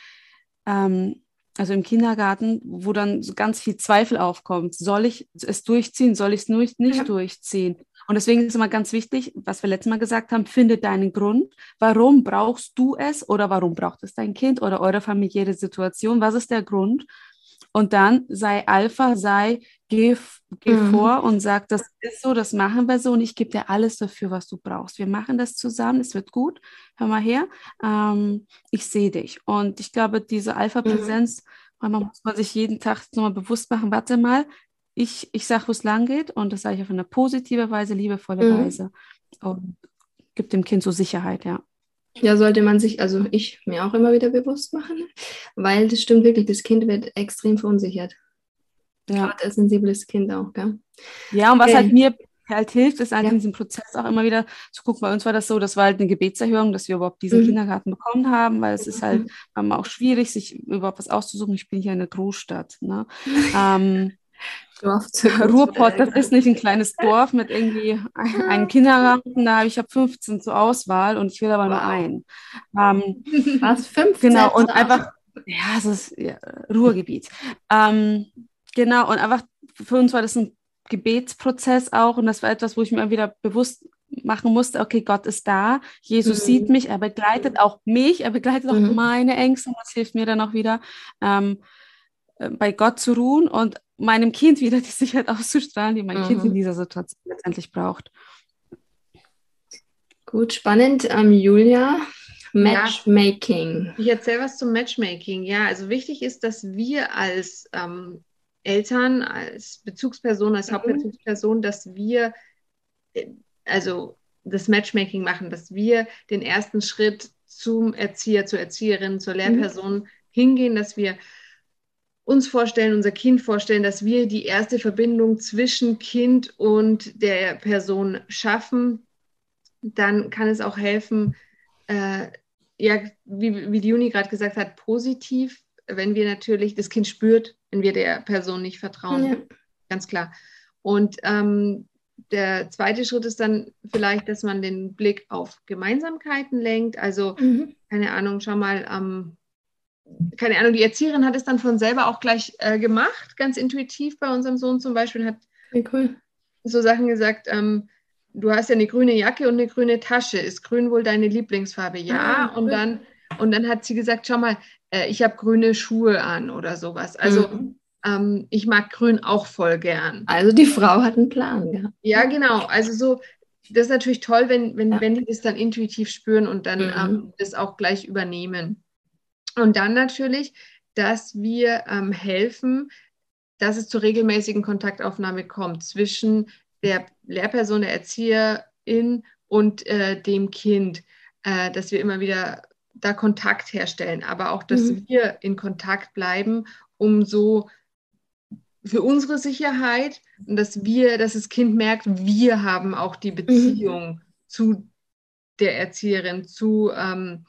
ähm, also im Kindergarten, wo dann ganz viel Zweifel aufkommt. Soll ich es durchziehen? Soll ich es nicht ja. durchziehen? Und deswegen ist immer ganz wichtig, was wir letztes Mal gesagt haben, finde deinen Grund. Warum brauchst du es oder warum braucht es dein Kind oder eure familiäre Situation? Was ist der Grund? Und dann sei Alpha, sei, geh, geh mhm. vor und sag, das ist so, das machen wir so und ich gebe dir alles dafür, was du brauchst. Wir machen das zusammen, es wird gut. Hör mal her, ähm, ich sehe dich. Und ich glaube, diese Alpha-Präsenz, mhm. man muss man sich jeden Tag nochmal bewusst machen, warte mal, ich, ich sage, wo es lang geht und das sage ich auf eine positive Weise, liebevolle mhm. Weise und gibt dem Kind so Sicherheit, ja. Ja, sollte man sich, also ich mir auch immer wieder bewusst machen, weil das stimmt wirklich, das Kind wird extrem verunsichert. Ja. Gerade ein sensibles Kind auch, gell? Ja, und was okay. halt mir halt hilft, ist eigentlich ja. in diesem Prozess auch immer wieder zu gucken. Bei uns war das so, das war halt eine Gebetserhöhung, dass wir überhaupt diesen mhm. Kindergarten bekommen haben, weil es ist halt mhm. manchmal auch schwierig, sich überhaupt was auszusuchen. Ich bin hier in der Großstadt. Ne? [LAUGHS] ähm, Ruhrpott, das ist nicht ein kleines Dorf mit irgendwie einem Kindergarten, da habe ich habe 15 zur Auswahl und ich will aber wow. nur einen. Ähm, Was, 15? Genau, und einfach, ja, es ist ja, Ruhrgebiet. Ähm, genau, und einfach für uns war das ein Gebetsprozess auch und das war etwas, wo ich mir wieder bewusst machen musste, okay, Gott ist da, Jesus mhm. sieht mich, er begleitet auch mich, er begleitet auch mhm. meine Ängste und das hilft mir dann auch wieder, ähm, äh, bei Gott zu ruhen und meinem Kind wieder die Sicherheit [LAUGHS] auszustrahlen, die mein mhm. Kind in mhm. dieser Situation letztendlich braucht. Gut, spannend. Ähm, Julia, Matchmaking. Ja, ich erzähle was zum Matchmaking. Ja, also wichtig ist, dass wir als ähm, Eltern, als Bezugsperson, als mhm. Hauptbezugsperson, dass wir äh, also das Matchmaking machen, dass wir den ersten Schritt zum Erzieher, zur Erzieherin, zur mhm. Lehrperson mhm. hingehen, dass wir uns vorstellen, unser Kind vorstellen, dass wir die erste Verbindung zwischen Kind und der Person schaffen, dann kann es auch helfen, äh, ja, wie, wie die Juni gerade gesagt hat, positiv, wenn wir natürlich das Kind spürt, wenn wir der Person nicht vertrauen. Ja. Ganz klar. Und ähm, der zweite Schritt ist dann vielleicht, dass man den Blick auf Gemeinsamkeiten lenkt. Also, mhm. keine Ahnung, schau mal, ähm, keine Ahnung, die Erzieherin hat es dann von selber auch gleich äh, gemacht, ganz intuitiv bei unserem Sohn zum Beispiel, hat cool. so Sachen gesagt, ähm, du hast ja eine grüne Jacke und eine grüne Tasche. Ist grün wohl deine Lieblingsfarbe? Ja. Ah, und dann Und dann hat sie gesagt, schau mal, äh, ich habe grüne Schuhe an oder sowas. Also mhm. ähm, ich mag grün auch voll gern. Also die Frau hat einen Plan gehabt. Ja, genau. Also so, das ist natürlich toll, wenn, wenn, ja. wenn die das dann intuitiv spüren und dann mhm. ähm, das auch gleich übernehmen. Und dann natürlich, dass wir ähm, helfen, dass es zur regelmäßigen Kontaktaufnahme kommt zwischen der Lehrperson, der Erzieherin und äh, dem Kind, äh, dass wir immer wieder da Kontakt herstellen, aber auch, dass mhm. wir in Kontakt bleiben, um so für unsere Sicherheit und dass wir, dass das Kind merkt, wir haben auch die mhm. Beziehung mhm. zu der Erzieherin, zu ähm,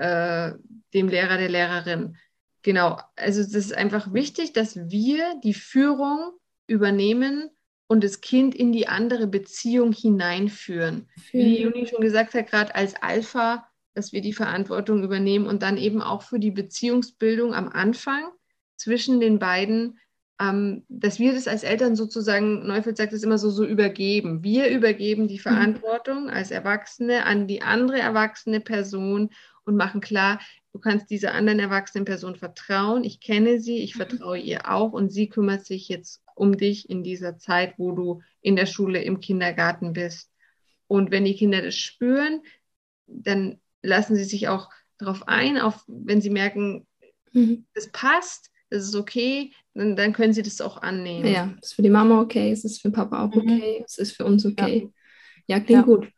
äh, dem Lehrer, der Lehrerin. Genau, also es ist einfach wichtig, dass wir die Führung übernehmen und das Kind in die andere Beziehung hineinführen. Wie Juni schon gesagt hat, gerade als Alpha, dass wir die Verantwortung übernehmen und dann eben auch für die Beziehungsbildung am Anfang zwischen den beiden, ähm, dass wir das als Eltern sozusagen, Neufeld sagt es immer so, so übergeben. Wir übergeben die mhm. Verantwortung als Erwachsene an die andere erwachsene Person und machen klar, du kannst dieser anderen erwachsenen Person vertrauen. Ich kenne sie, ich mhm. vertraue ihr auch und sie kümmert sich jetzt um dich in dieser Zeit, wo du in der Schule, im Kindergarten bist. Und wenn die Kinder das spüren, dann lassen sie sich auch darauf ein, auf, wenn sie merken, mhm. das passt, das ist okay, dann, dann, können sie das auch annehmen. Ja, es ist für die Mama okay, es ist für Papa auch mhm. okay, mhm. es ist für uns okay. Ja, ja klingt ja. gut.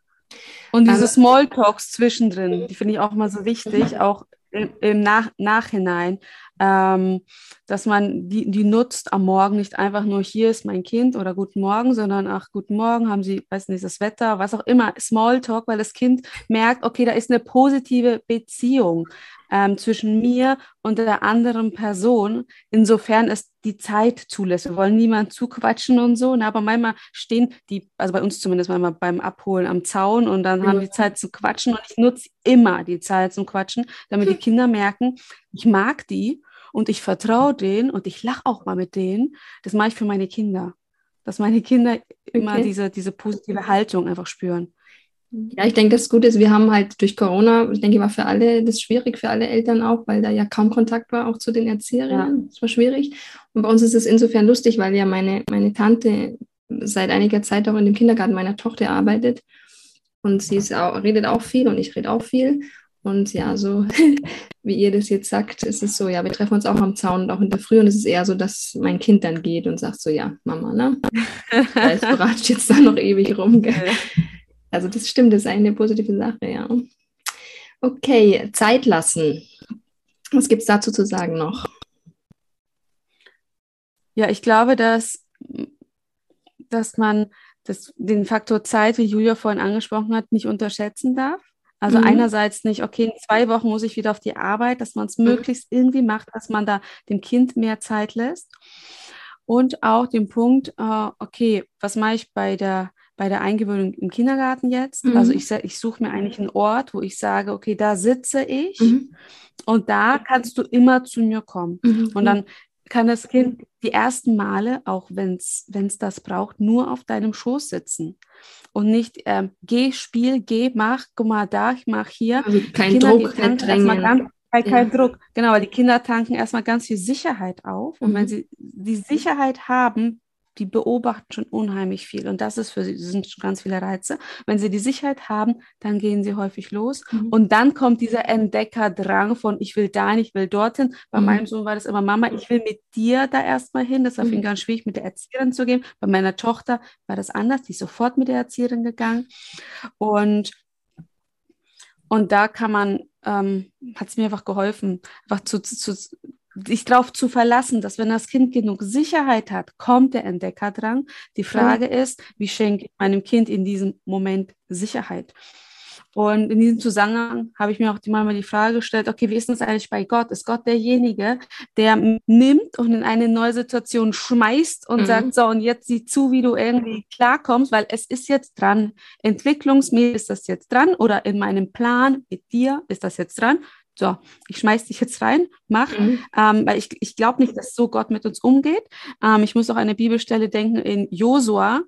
Und diese Smalltalks zwischendrin, die finde ich auch mal so wichtig, mhm. auch im, im Nach Nachhinein, ähm, dass man die, die nutzt am Morgen nicht einfach nur hier ist mein Kind oder guten Morgen, sondern ach, guten Morgen, haben Sie, weiß nicht, das Wetter, was auch immer, Smalltalk, weil das Kind merkt, okay, da ist eine positive Beziehung ähm, zwischen mir und der anderen Person, insofern es die Zeit zulässt. Wir wollen niemand zuquatschen und so, ne? aber manchmal stehen die, also bei uns zumindest manchmal beim Abholen am Zaun und dann haben die Zeit zu quatschen und ich nutze immer die Zeit zum Quatschen, damit die [LAUGHS] Kinder merken, ich mag die und ich vertraue denen und ich lache auch mal mit denen. Das mache ich für meine Kinder. Dass meine Kinder okay. immer diese, diese positive Haltung einfach spüren. Ja, ich denke, das Gute ist, wir haben halt durch Corona, ich denke, war für alle das schwierig, für alle Eltern auch, weil da ja kaum Kontakt war, auch zu den Erzieherinnen. Ja. Das war schwierig. Und bei uns ist es insofern lustig, weil ja meine, meine Tante seit einiger Zeit auch in dem Kindergarten meiner Tochter arbeitet. Und sie ist auch, redet auch viel und ich rede auch viel. Und ja, so [LAUGHS] wie ihr das jetzt sagt, ist es so, ja, wir treffen uns auch am Zaun und auch in der Früh und es ist eher so, dass mein Kind dann geht und sagt so, ja, Mama, ne? Es [LAUGHS] beratscht jetzt da noch ewig rum. Gell? Also das stimmt, das ist eine positive Sache, ja. Okay, Zeit lassen. Was gibt es dazu zu sagen noch? Ja, ich glaube, dass, dass man das, den Faktor Zeit, wie Julia vorhin angesprochen hat, nicht unterschätzen darf. Also mhm. einerseits nicht, okay, in zwei Wochen muss ich wieder auf die Arbeit, dass man es mhm. möglichst irgendwie macht, dass man da dem Kind mehr Zeit lässt. Und auch den Punkt, äh, okay, was mache ich bei der, bei der Eingewöhnung im Kindergarten jetzt? Mhm. Also ich, ich suche mir eigentlich einen Ort, wo ich sage, okay, da sitze ich mhm. und da kannst du immer zu mir kommen. Mhm. Und dann kann das Kind die ersten Male, auch wenn es das braucht, nur auf deinem Schoß sitzen und nicht ähm, geh, spiel, geh, mach, guck mal da, ich mach hier. Also kein Kinder, Druck, kein Drängen. Ganz, kein ja. Druck, genau, weil die Kinder tanken erstmal ganz viel Sicherheit auf und mhm. wenn sie die Sicherheit haben, die beobachten schon unheimlich viel und das ist für sie sind schon ganz viele Reize. Wenn sie die Sicherheit haben, dann gehen sie häufig los mhm. und dann kommt dieser Entdeckerdrang von ich will da, ich will dorthin. Bei mhm. meinem Sohn war das immer Mama, ich will mit dir da erstmal hin. Das war für ihn mhm. ganz schwierig, mit der Erzieherin zu gehen. Bei meiner Tochter war das anders, die ist sofort mit der Erzieherin gegangen und und da kann man, ähm, hat es mir einfach geholfen, einfach zu, zu, sich darauf zu verlassen, dass wenn das Kind genug Sicherheit hat, kommt der Entdeckerdrang. Die Frage ja. ist, wie schenke ich meinem Kind in diesem Moment Sicherheit? Und in diesem Zusammenhang habe ich mir auch manchmal die Frage gestellt, okay, wie ist das eigentlich bei Gott? Ist Gott derjenige, der nimmt und in eine neue Situation schmeißt und mhm. sagt, so, und jetzt sieh zu, wie du irgendwie klarkommst, weil es ist jetzt dran. Entwicklungsmäßig ist das jetzt dran oder in meinem Plan mit dir ist das jetzt dran so, ich schmeiß dich jetzt rein, mach. Mhm. Ähm, weil ich, ich glaube nicht, dass so Gott mit uns umgeht. Ähm, ich muss auch an eine Bibelstelle denken in Josua,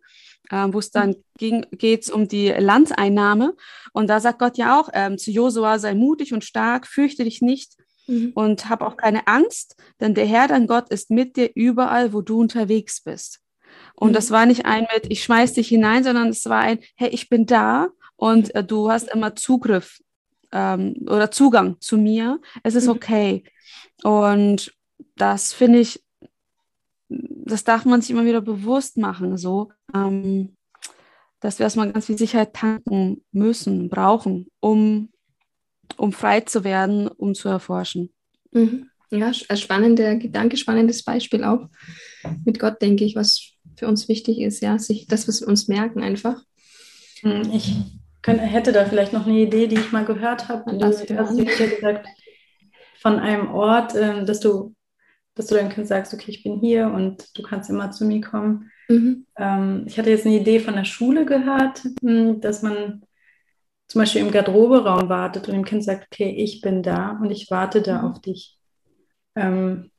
äh, wo es dann geht es um die Landeinnahme. Und da sagt Gott ja auch ähm, zu Josua, sei mutig und stark, fürchte dich nicht mhm. und hab auch keine Angst, denn der Herr, dein Gott, ist mit dir überall, wo du unterwegs bist. Und mhm. das war nicht ein mit, ich schmeiß dich hinein, sondern es war ein, hey, ich bin da und äh, du hast immer Zugriff ähm, oder Zugang zu mir. Es ist mhm. okay. Und das finde ich, das darf man sich immer wieder bewusst machen, so, ähm, dass wir erstmal ganz viel Sicherheit tanken müssen, brauchen, um, um frei zu werden, um zu erforschen. Mhm. Ja, spannender Gedanke, spannendes Beispiel auch. Mit Gott denke ich, was für uns wichtig ist, ja, sich das, was wir uns merken, einfach. Hm, ich könnte, hätte da vielleicht noch eine Idee, die ich mal gehört habe. Du hast ja gesagt, von einem Ort, äh, dass du, dass du deinem Kind sagst, okay, ich bin hier und du kannst immer zu mir kommen. Mhm. Ähm, ich hatte jetzt eine Idee von der Schule gehört, hm, dass man zum Beispiel im Garderoberaum wartet und dem Kind sagt, okay, ich bin da und ich warte da mhm. auf dich. Ähm,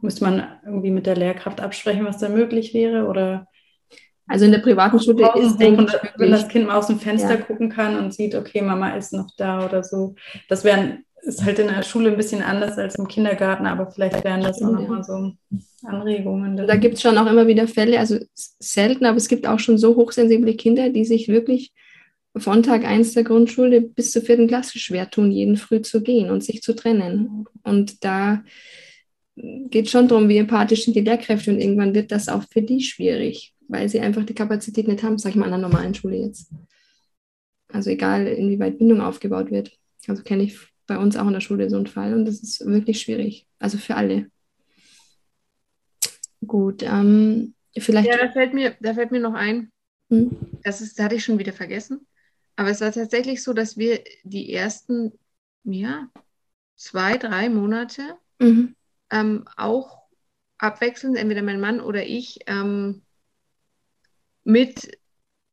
müsste man irgendwie mit der Lehrkraft absprechen, was da möglich wäre oder also in der privaten Schule ist, denke ich, wenn das Kind mal aus dem Fenster ja. gucken kann und sieht, okay, Mama ist noch da oder so. Das wären, ist halt in der Schule ein bisschen anders als im Kindergarten, aber vielleicht wären das auch nochmal so Anregungen. Da gibt es schon auch immer wieder Fälle, also selten, aber es gibt auch schon so hochsensible Kinder, die sich wirklich von Tag 1 der Grundschule bis zur vierten Klasse schwer tun, jeden früh zu gehen und sich zu trennen. Und da geht schon darum, wie empathisch sind die Lehrkräfte und irgendwann wird das auch für die schwierig weil sie einfach die Kapazität nicht haben, sage ich mal, an einer normalen Schule jetzt. Also egal, inwieweit Bindung aufgebaut wird. Also kenne ich bei uns auch in der Schule so einen Fall und das ist wirklich schwierig. Also für alle. Gut, ähm, vielleicht. Ja, da fällt mir, da fällt mir noch ein, hm? das, ist, das hatte ich schon wieder vergessen. Aber es war tatsächlich so, dass wir die ersten, ja, zwei, drei Monate mhm. ähm, auch abwechselnd, entweder mein Mann oder ich, ähm, mit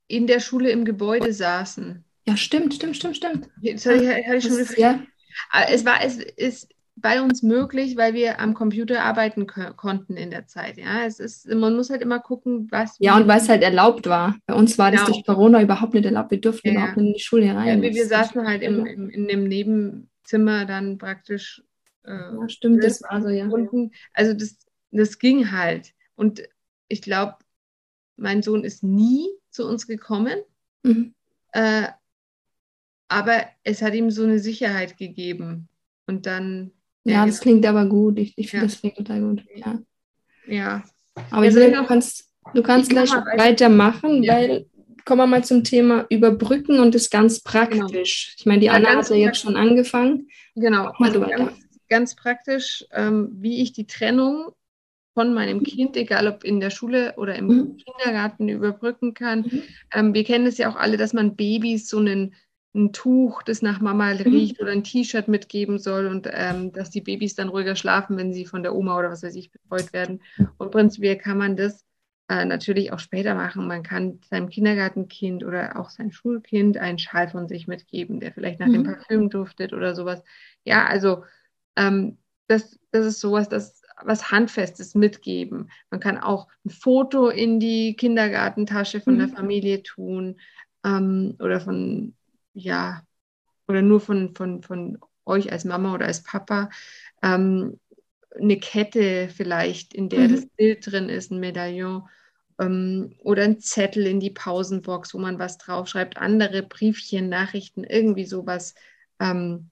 in der Schule im Gebäude saßen. Ja, stimmt, stimmt, stimmt, stimmt. Das hatte ich, hatte ich schon das, ja. Es war, es ist bei uns möglich, weil wir am Computer arbeiten konnten in der Zeit. Ja, es ist, man muss halt immer gucken, was. Ja, und weil es halt erlaubt war. Bei uns war genau. das durch Corona überhaupt nicht erlaubt. Wir durften ja. überhaupt nicht in die Schule rein. Ja, wir, wir saßen halt im, im, in dem Nebenzimmer dann praktisch. Äh, ja, stimmt, das war so, ja. Unten. Also das, das ging halt. Und ich glaube, mein Sohn ist nie zu uns gekommen, mhm. äh, aber es hat ihm so eine Sicherheit gegeben. Und dann. Ja, das klingt aber gut. Ich, ich finde, ja. das klingt total gut. Ja. Ja. Aber ja, du kannst, du kannst gleich weitermachen, ja. weil kommen wir mal zum Thema Überbrücken und das ganz praktisch. Genau. Ich meine, die ja, Anna hat ja jetzt schon angefangen. Genau. Mal also ganz, ganz praktisch, ähm, wie ich die Trennung von meinem Kind, egal ob in der Schule oder im mhm. Kindergarten, überbrücken kann. Mhm. Ähm, wir kennen es ja auch alle, dass man Babys so einen, ein Tuch, das nach Mama mhm. riecht, oder ein T-Shirt mitgeben soll und ähm, dass die Babys dann ruhiger schlafen, wenn sie von der Oma oder was weiß ich betreut werden. Und prinzipiell kann man das äh, natürlich auch später machen. Man kann seinem Kindergartenkind oder auch sein Schulkind einen Schal von sich mitgeben, der vielleicht nach dem mhm. Parfüm duftet oder sowas. Ja, also ähm, das, das ist sowas, das was Handfestes mitgeben. Man kann auch ein Foto in die Kindergartentasche von mhm. der Familie tun ähm, oder von, ja, oder nur von, von, von euch als Mama oder als Papa. Ähm, eine Kette vielleicht, in der mhm. das Bild drin ist, ein Medaillon ähm, oder ein Zettel in die Pausenbox, wo man was draufschreibt, andere Briefchen, Nachrichten, irgendwie sowas. Ähm,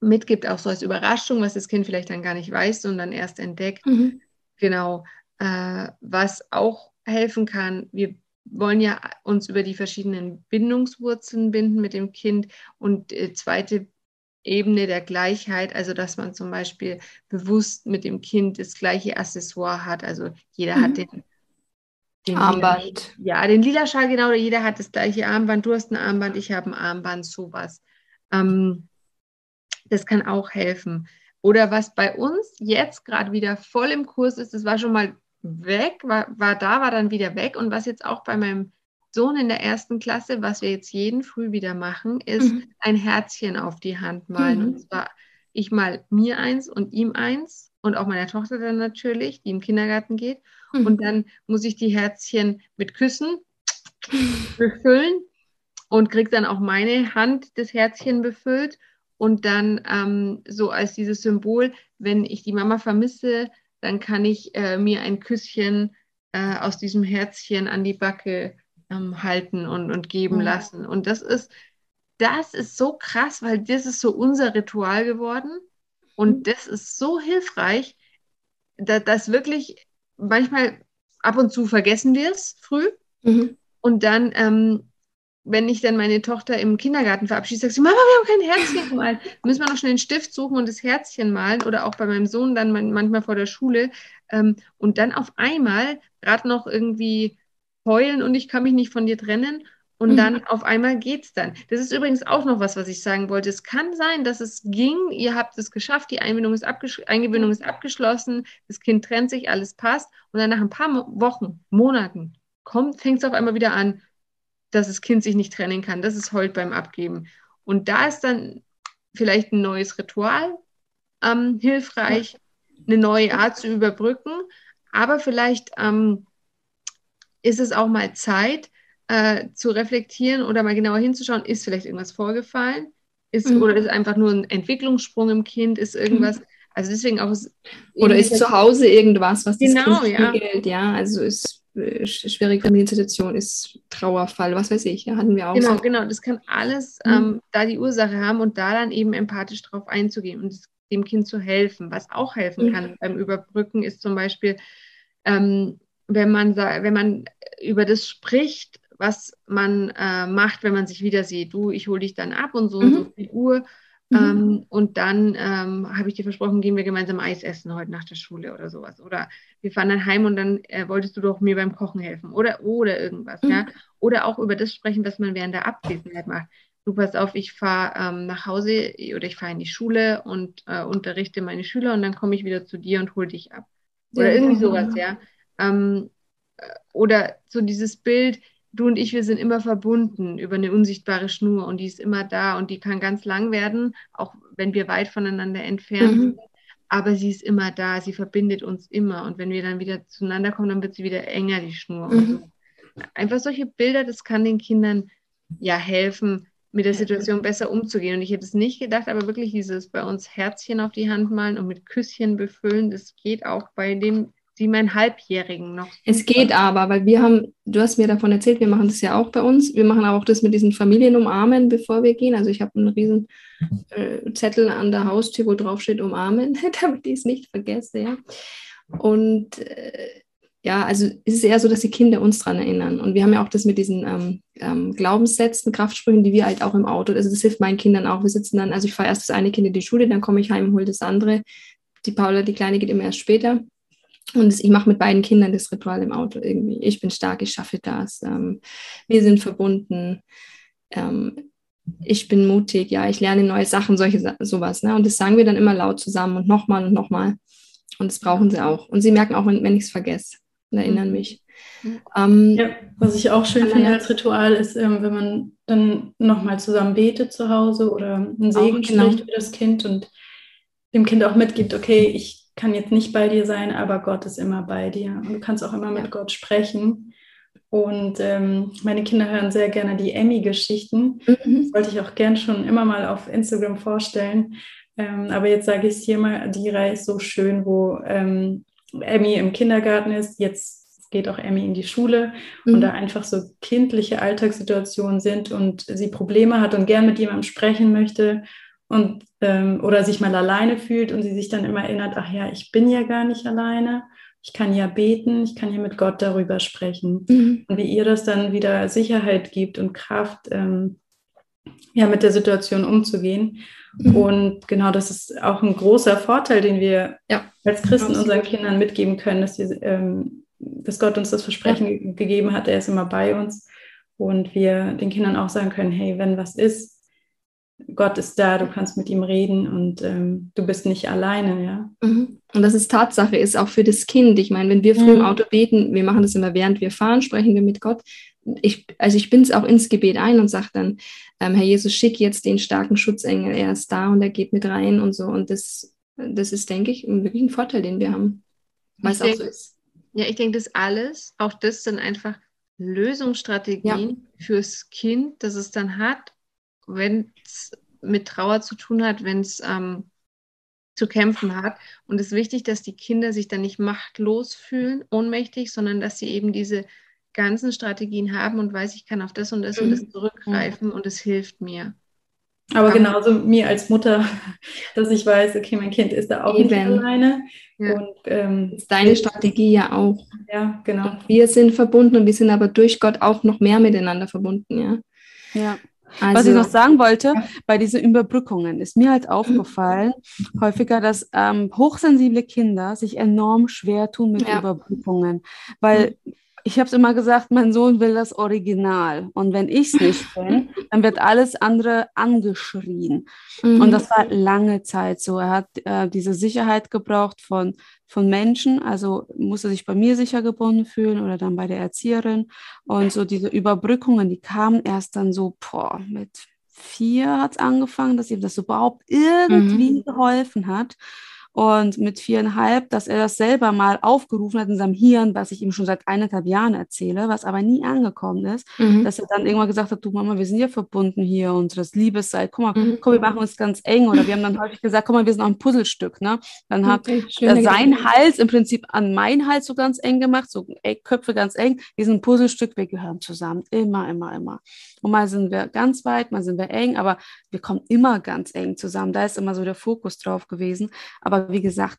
mitgibt, auch so als Überraschung, was das Kind vielleicht dann gar nicht weiß, sondern erst entdeckt. Mhm. Genau. Äh, was auch helfen kann, wir wollen ja uns über die verschiedenen Bindungswurzeln binden mit dem Kind und äh, zweite Ebene der Gleichheit, also dass man zum Beispiel bewusst mit dem Kind das gleiche Accessoire hat. Also jeder mhm. hat den, den Armband. Lila, ja, den lila Schal, genau, oder jeder hat das gleiche Armband. Du hast ein Armband, ich habe ein Armband, sowas. Ähm, das kann auch helfen. Oder was bei uns jetzt gerade wieder voll im Kurs ist, das war schon mal weg, war, war da, war dann wieder weg. Und was jetzt auch bei meinem Sohn in der ersten Klasse, was wir jetzt jeden Früh wieder machen, ist mhm. ein Herzchen auf die Hand malen. Mhm. Und zwar ich mal mir eins und ihm eins und auch meiner Tochter dann natürlich, die im Kindergarten geht. Mhm. Und dann muss ich die Herzchen mit Küssen befüllen und kriege dann auch meine Hand das Herzchen befüllt und dann ähm, so als dieses Symbol, wenn ich die Mama vermisse, dann kann ich äh, mir ein Küsschen äh, aus diesem Herzchen an die Backe ähm, halten und, und geben mhm. lassen. Und das ist, das ist so krass, weil das ist so unser Ritual geworden. Und mhm. das ist so hilfreich, da, dass wirklich manchmal ab und zu vergessen wir es früh. Mhm. Und dann, ähm, wenn ich dann meine Tochter im Kindergarten verabschiede, sagt sie, Mama, wir haben kein Herzchen gemalt. [LAUGHS] Müssen wir noch schnell einen Stift suchen und das Herzchen malen. Oder auch bei meinem Sohn dann manchmal vor der Schule. Ähm, und dann auf einmal gerade noch irgendwie heulen und ich kann mich nicht von dir trennen. Und mhm. dann auf einmal geht es dann. Das ist übrigens auch noch was, was ich sagen wollte. Es kann sein, dass es ging, ihr habt es geschafft, die Einbindung ist, Eingewöhnung ist abgeschlossen, das Kind trennt sich, alles passt. Und dann nach ein paar Wochen, Monaten fängt es auf einmal wieder an, dass das Kind sich nicht trennen kann. Das ist heult beim Abgeben. Und da ist dann vielleicht ein neues Ritual ähm, hilfreich, eine neue Art zu überbrücken. Aber vielleicht ähm, ist es auch mal Zeit, äh, zu reflektieren oder mal genauer hinzuschauen, ist vielleicht irgendwas vorgefallen? Ist, mhm. Oder ist einfach nur ein Entwicklungssprung im Kind? Ist irgendwas, mhm. also deswegen auch. Oder ist zu Hause irgendwas, was das genau, Kind spiegelt, ja. ja. Also ist schwierige Familiensituation, ist Trauerfall, was weiß ich, ja, hatten wir auch. Genau, so. genau, das kann alles mhm. ähm, da die Ursache haben und da dann eben empathisch drauf einzugehen und dem Kind zu helfen. Was auch helfen mhm. kann beim Überbrücken ist zum Beispiel, ähm, wenn man, wenn man über das spricht, was man äh, macht, wenn man sich wieder sieht. Du, ich hole dich dann ab und so mhm. und so viel Uhr. Mhm. Ähm, und dann ähm, habe ich dir versprochen, gehen wir gemeinsam Eis essen heute nach der Schule oder sowas. Oder wir fahren dann heim und dann äh, wolltest du doch mir beim Kochen helfen. Oder, oder irgendwas, mhm. ja. Oder auch über das sprechen, was man während der Abwesenheit macht. Du pass auf, ich fahre ähm, nach Hause oder ich fahre in die Schule und äh, unterrichte meine Schüler und dann komme ich wieder zu dir und hole dich ab. Oder ja, irgendwie sowas, ja. Ähm, äh, oder so dieses Bild, du und ich, wir sind immer verbunden über eine unsichtbare Schnur und die ist immer da und die kann ganz lang werden, auch wenn wir weit voneinander entfernt mhm. sind. Aber sie ist immer da, sie verbindet uns immer. Und wenn wir dann wieder zueinander kommen, dann wird sie wieder enger, die Schnur. Mhm. So. Einfach solche Bilder, das kann den Kindern ja helfen, mit der Situation besser umzugehen. Und ich hätte es nicht gedacht, aber wirklich dieses bei uns Herzchen auf die Hand malen und mit Küsschen befüllen, das geht auch bei dem die mein Halbjährigen noch. Es geht aber, weil wir haben, du hast mir davon erzählt, wir machen das ja auch bei uns. Wir machen auch das mit diesen Familienumarmen, bevor wir gehen. Also ich habe einen riesen äh, Zettel an der Haustür, wo drauf steht umarmen, [LAUGHS] damit ich es nicht vergesse. Ja. Und äh, ja, also es ist eher so, dass die Kinder uns daran erinnern. Und wir haben ja auch das mit diesen ähm, ähm, Glaubenssätzen, Kraftsprüchen, die wir halt auch im Auto, also das hilft meinen Kindern auch. Wir sitzen dann, also ich fahre erst das eine Kind in die Schule, dann komme ich heim und hole das andere. Die Paula, die Kleine, geht immer erst später. Und ich mache mit beiden Kindern das Ritual im Auto irgendwie. Ich bin stark, ich schaffe das. Ähm, wir sind verbunden. Ähm, ich bin mutig, ja, ich lerne neue Sachen, solche sowas. Ne? Und das sagen wir dann immer laut zusammen und nochmal und nochmal. Und das brauchen sie auch. Und sie merken auch, wenn, wenn ich es vergesse und erinnern mich. Ähm, ja, was ich auch schön finde als Ritual ist, ähm, wenn man dann nochmal zusammen betet zu Hause oder einen Segen genau. spricht für das Kind und dem Kind auch mitgibt, okay, ich kann jetzt nicht bei dir sein, aber Gott ist immer bei dir. Und du kannst auch immer mit Gott sprechen. Und ähm, meine Kinder hören sehr gerne die Emmy-Geschichten. Mhm. Das wollte ich auch gern schon immer mal auf Instagram vorstellen. Ähm, aber jetzt sage ich es hier mal, die Reihe ist so schön, wo ähm, Emmy im Kindergarten ist. Jetzt geht auch Emmy in die Schule mhm. und da einfach so kindliche Alltagssituationen sind und sie Probleme hat und gern mit jemandem sprechen möchte und ähm, oder sich mal alleine fühlt und sie sich dann immer erinnert, ach ja, ich bin ja gar nicht alleine, ich kann ja beten, ich kann ja mit Gott darüber sprechen. Mhm. Und wie ihr das dann wieder Sicherheit gibt und Kraft, ähm, ja, mit der Situation umzugehen. Mhm. Und genau, das ist auch ein großer Vorteil, den wir ja, als Christen absolut. unseren Kindern mitgeben können, dass, die, ähm, dass Gott uns das Versprechen ja. gegeben hat, er ist immer bei uns. Und wir den Kindern auch sagen können, hey, wenn was ist, Gott ist da, du kannst mit ihm reden und ähm, du bist nicht alleine, ja. Mhm. Und das ist Tatsache, ist auch für das Kind. Ich meine, wenn wir früh mhm. im Auto beten, wir machen das immer während wir fahren, sprechen wir mit Gott. Ich, also ich bin es auch ins Gebet ein und sage dann, ähm, Herr Jesus, schick jetzt den starken Schutzengel, er ist da und er geht mit rein und so. Und das, das ist, denke ich, wirklich ein Vorteil, den wir haben, weil es auch so ist. Ja, ich denke, das alles, auch das sind einfach Lösungsstrategien ja. fürs Kind, das es dann hat, wenn es mit Trauer zu tun hat, wenn es ähm, zu kämpfen hat. Und es ist wichtig, dass die Kinder sich dann nicht machtlos fühlen, ohnmächtig, sondern dass sie eben diese ganzen Strategien haben und weiß, ich kann auf das und das mhm. und das mhm. zurückgreifen und es hilft mir. Aber genauso mir als Mutter, [LAUGHS] dass ich weiß, okay, mein Kind ist da auch Eben. nicht alleine. Ja. Und, ähm, das ist deine Strategie ja auch. Ja, genau. Und wir sind verbunden und wir sind aber durch Gott auch noch mehr miteinander verbunden, ja. Ja. Also, Was ich noch sagen wollte, bei diesen Überbrückungen ist mir halt aufgefallen, häufiger, dass ähm, hochsensible Kinder sich enorm schwer tun mit ja. Überbrückungen, weil ich habe es immer gesagt, mein Sohn will das Original. Und wenn ich es nicht [LAUGHS] bin, dann wird alles andere angeschrien. Mhm. Und das war lange Zeit so. Er hat äh, diese Sicherheit gebraucht von, von Menschen, also musste sich bei mir sicher gebunden fühlen oder dann bei der Erzieherin. Und so diese Überbrückungen, die kamen erst dann so, boah, mit vier hat es angefangen, dass ihm das überhaupt irgendwie mhm. geholfen hat. Und mit viereinhalb, dass er das selber mal aufgerufen hat in seinem Hirn, was ich ihm schon seit eineinhalb Jahren erzähle, was aber nie angekommen ist, mhm. dass er dann irgendwann gesagt hat, du Mama, wir sind ja verbunden hier, unseres Liebeszeit, guck mal, mhm. komm, wir machen uns ganz eng. Oder wir haben dann häufig gesagt, guck mal, wir sind auch ein Puzzlestück. Ne? Dann hat okay, er sein Hals im Prinzip an meinen Hals so ganz eng gemacht, so Köpfe ganz eng. Wir sind ein Puzzlestück, wir gehören zusammen. Immer, immer, immer. Und mal sind wir ganz weit, mal sind wir eng, aber wir kommen immer ganz eng zusammen. Da ist immer so der Fokus drauf gewesen. Aber wie gesagt,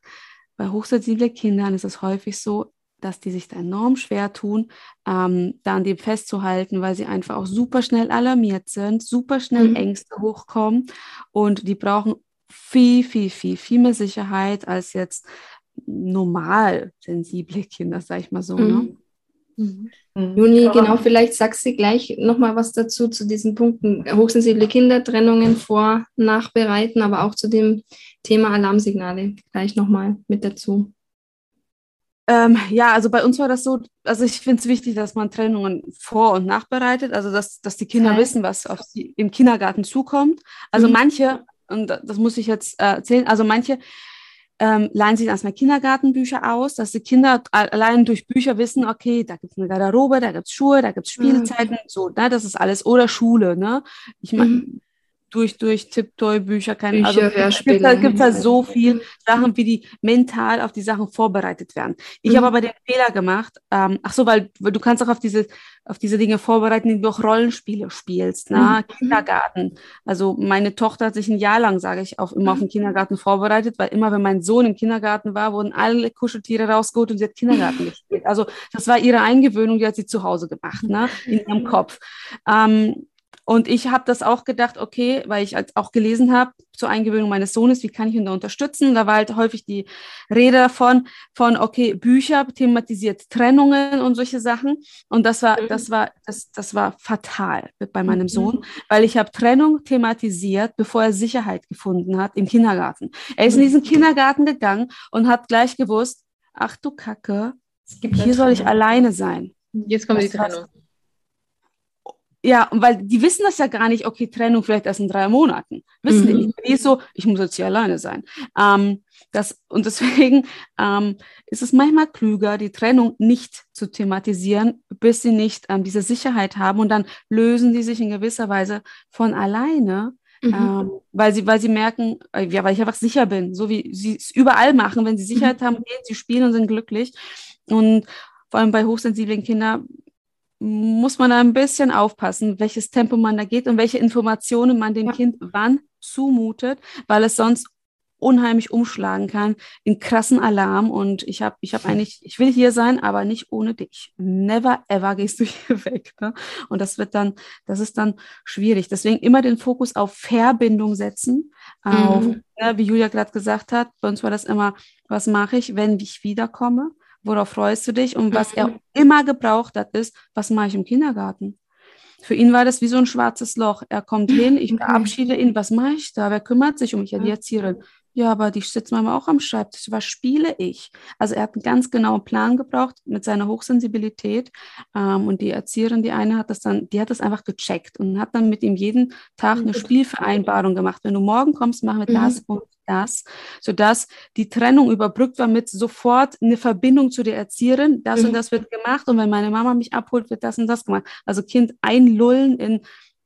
bei hochsensiblen Kindern ist es häufig so, dass die sich da enorm schwer tun, ähm, da an dem festzuhalten, weil sie einfach auch super schnell alarmiert sind, super schnell mhm. Ängste hochkommen und die brauchen viel, viel, viel, viel mehr Sicherheit als jetzt normal sensible Kinder, sag ich mal so. Ne? Mhm. Ne? Mhm. Juni, ja. genau, vielleicht sagst du gleich nochmal was dazu, zu diesen Punkten. Hochsensible Kindertrennungen vor, nachbereiten, aber auch zu dem Thema Alarmsignale gleich nochmal mit dazu. Ähm, ja, also bei uns war das so, also ich finde es wichtig, dass man Trennungen vor- und nachbereitet, also dass, dass die Kinder okay. wissen, was auf sie im Kindergarten zukommt. Also mhm. manche, und das muss ich jetzt äh, erzählen, also manche ähm, leihen sich erstmal Kindergartenbücher aus, dass die Kinder allein durch Bücher wissen, okay, da gibt es eine Garderobe, da gibt es Schuhe, da gibt es Spielzeiten, mhm. so, ne, das ist alles. Oder Schule, ne? Ich meine, mhm durch, durch Tipptoy-Bücher, keine Bücher, also, Hörspiele. Gibt, da gibt halt so viel Sachen, wie die mental auf die Sachen vorbereitet werden. Ich mhm. habe aber den Fehler gemacht, ähm, ach so, weil, weil, du kannst auch auf diese, auf diese Dinge vorbereiten, indem du auch Rollenspiele spielst, ne? Mhm. Kindergarten. Also meine Tochter hat sich ein Jahr lang, sage ich, auch immer auf den Kindergarten vorbereitet, weil immer, wenn mein Sohn im Kindergarten war, wurden alle Kuscheltiere rausgeholt und sie hat Kindergarten gespielt. Also das war ihre Eingewöhnung, die hat sie zu Hause gemacht, ne? in ihrem Kopf. Ähm, und ich habe das auch gedacht, okay, weil ich auch gelesen habe zur Eingewöhnung meines Sohnes, wie kann ich ihn da unterstützen? Da war halt häufig die Rede davon, von, okay, Bücher thematisiert Trennungen und solche Sachen. Und das war, das war, das, das war fatal bei meinem mhm. Sohn, weil ich habe Trennung thematisiert, bevor er Sicherheit gefunden hat im Kindergarten. Er ist in diesen Kindergarten gegangen und hat gleich gewusst, ach du Kacke, hier soll ich alleine sein. Jetzt kommt die Trennung. Ja, weil die wissen das ja gar nicht, okay, Trennung vielleicht erst in drei Monaten. Wissen mhm. die nicht. Die so, ich muss jetzt hier alleine sein. Ähm, das, und deswegen ähm, ist es manchmal klüger, die Trennung nicht zu thematisieren, bis sie nicht ähm, diese Sicherheit haben und dann lösen die sich in gewisser Weise von alleine, Mhm. Ähm, weil sie, weil sie merken, äh, ja, weil ich einfach sicher bin, so wie sie es überall machen, wenn sie Sicherheit mhm. haben, gehen sie spielen und sind glücklich. Und vor allem bei hochsensiblen Kindern muss man da ein bisschen aufpassen, welches Tempo man da geht und welche Informationen man dem ja. Kind wann zumutet, weil es sonst unheimlich umschlagen kann in krassen Alarm und ich habe ich habe eigentlich ich will hier sein, aber nicht ohne dich. Never ever gehst du [LAUGHS] hier weg, ne? Und das wird dann das ist dann schwierig. Deswegen immer den Fokus auf Verbindung setzen, mhm. auf ja, wie Julia gerade gesagt hat, bei uns war das immer was mache ich, wenn ich wiederkomme? Worauf freust du dich? Und was er mhm. immer gebraucht hat, ist, was mache ich im Kindergarten? Für ihn war das wie so ein schwarzes Loch. Er kommt hin, ich verabschiede ihn, was mache ich da? Wer kümmert sich um mich? Ja, die Erzieherin. Ja, aber die sitzt manchmal auch am Schreibtisch. Was spiele ich? Also er hat einen ganz genauen Plan gebraucht mit seiner Hochsensibilität. Ähm, und die Erzieherin, die eine hat das dann, die hat das einfach gecheckt und hat dann mit ihm jeden Tag eine Spielvereinbarung gemacht. Wenn du morgen kommst, machen wir das mhm. und das, sodass die Trennung überbrückt war mit sofort eine Verbindung zu der Erzieherin. Das mhm. und das wird gemacht und wenn meine Mama mich abholt, wird das und das gemacht. Also Kind einlullen in,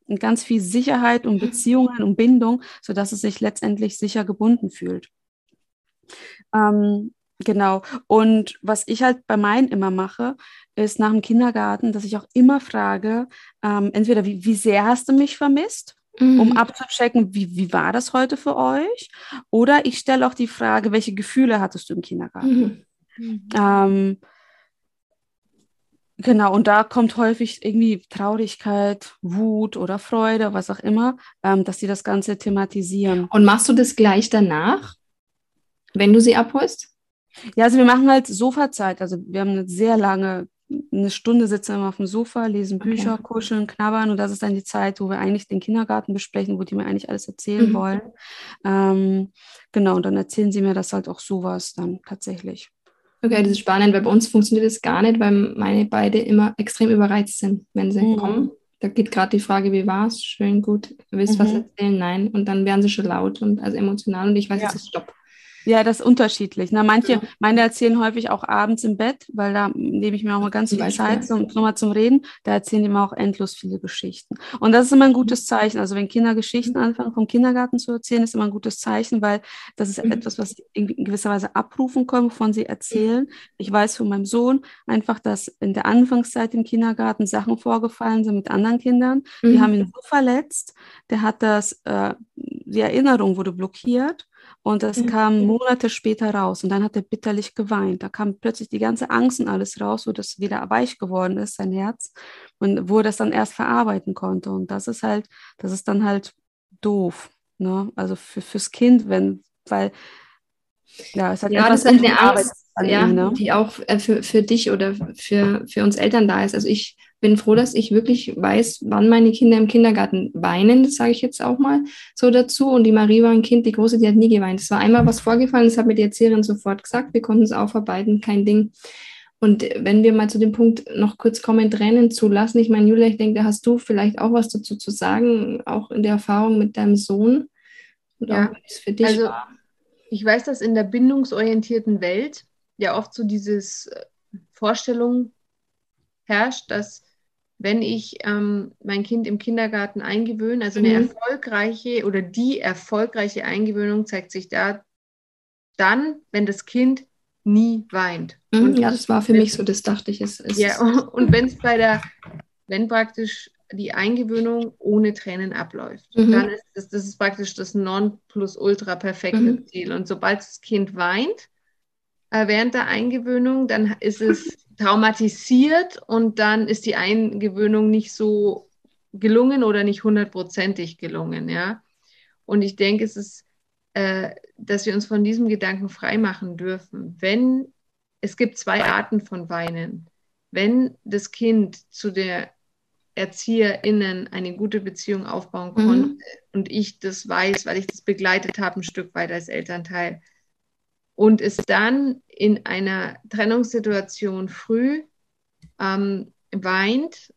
in ganz viel Sicherheit und Beziehungen und Bindung, sodass es sich letztendlich sicher gebunden fühlt. Ähm, Genau. Und was ich halt bei meinen immer mache, ist nach dem Kindergarten, dass ich auch immer frage, ähm, entweder wie, wie sehr hast du mich vermisst? Mhm. um abzuchecken, wie, wie war das heute für euch? Oder ich stelle auch die Frage, welche Gefühle hattest du im Kindergarten? Mhm. Ähm, genau, und da kommt häufig irgendwie Traurigkeit, Wut oder Freude, was auch immer, ähm, dass sie das Ganze thematisieren. Und machst du das gleich danach, wenn du sie abholst? Ja, also wir machen halt Sofazeit. Also wir haben eine sehr lange, eine Stunde sitzen wir auf dem Sofa, lesen Bücher, okay. kuscheln, knabbern und das ist dann die Zeit, wo wir eigentlich den Kindergarten besprechen, wo die mir eigentlich alles erzählen mhm. wollen. Ähm, genau, und dann erzählen sie mir das halt auch sowas dann tatsächlich. Okay, das ist spannend, weil bei uns funktioniert das gar nicht, weil meine beide immer extrem überreizt sind, wenn sie mhm. kommen. Da geht gerade die Frage, wie war es? Schön, gut, willst du mhm. was erzählen? Nein. Und dann werden sie schon laut und also emotional und ich weiß, ja. jetzt Stopp. Ja, das ist unterschiedlich. Na, manche, ja. meine erzählen häufig auch abends im Bett, weil da nehme ich mir auch mal ganz viel Beispiel. Zeit zum, nochmal zum Reden. Da erzählen die mir auch endlos viele Geschichten. Und das ist immer ein gutes Zeichen. Also wenn Kinder Geschichten mhm. anfangen, vom Kindergarten zu erzählen, ist immer ein gutes Zeichen, weil das ist mhm. etwas, was sie in gewisser Weise abrufen können, wovon sie erzählen. Ich weiß von meinem Sohn einfach, dass in der Anfangszeit im Kindergarten Sachen vorgefallen sind mit anderen Kindern. Mhm. Die haben ihn so verletzt. Der hat das, äh, die Erinnerung wurde blockiert. Und das mhm. kam Monate später raus. Und dann hat er bitterlich geweint. Da kam plötzlich die ganze Angst und alles raus, wo das wieder weich geworden ist, sein Herz. Und wo er das dann erst verarbeiten konnte. Und das ist halt, das ist dann halt doof. Ne? Also für, fürs Kind, wenn, weil ja, es hat ja, das ist eine Angst, ja, ne? die auch äh, für, für dich oder für, für uns Eltern da ist. Also ich bin froh, dass ich wirklich weiß, wann meine Kinder im Kindergarten weinen, das sage ich jetzt auch mal so dazu. Und die Marie war ein Kind, die Große, die hat nie geweint. Es war einmal was vorgefallen, das hat mir die Erzieherin sofort gesagt, wir konnten es aufarbeiten, kein Ding. Und wenn wir mal zu dem Punkt noch kurz kommen, Tränen zulassen, ich meine, Julia, ich denke, da hast du vielleicht auch was dazu zu sagen, auch in der Erfahrung mit deinem Sohn. Und ja, auch, für dich also, war. Ich weiß, dass in der bindungsorientierten Welt ja oft so diese äh, Vorstellung herrscht, dass wenn ich ähm, mein Kind im Kindergarten eingewöhne. Also eine mhm. erfolgreiche oder die erfolgreiche Eingewöhnung zeigt sich da dann, wenn das Kind nie weint. Mhm, und ja, das war für mich so, das dachte ich. Es, es ja, [LAUGHS] und wenn es bei der, wenn praktisch die Eingewöhnung ohne Tränen abläuft, mhm. dann ist das, das ist praktisch das non-plus-ultra perfekte mhm. Ziel. Und sobald das Kind weint, äh, während der Eingewöhnung, dann ist es [LAUGHS] traumatisiert und dann ist die Eingewöhnung nicht so gelungen oder nicht hundertprozentig gelungen, ja. Und ich denke, es ist, äh, dass wir uns von diesem Gedanken freimachen dürfen. Wenn es gibt zwei Arten von Weinen. Wenn das Kind zu der ErzieherInnen eine gute Beziehung aufbauen mhm. konnte mhm. und ich das weiß, weil ich das begleitet habe, ein Stück weit als Elternteil, und es dann in einer Trennungssituation früh ähm, weint,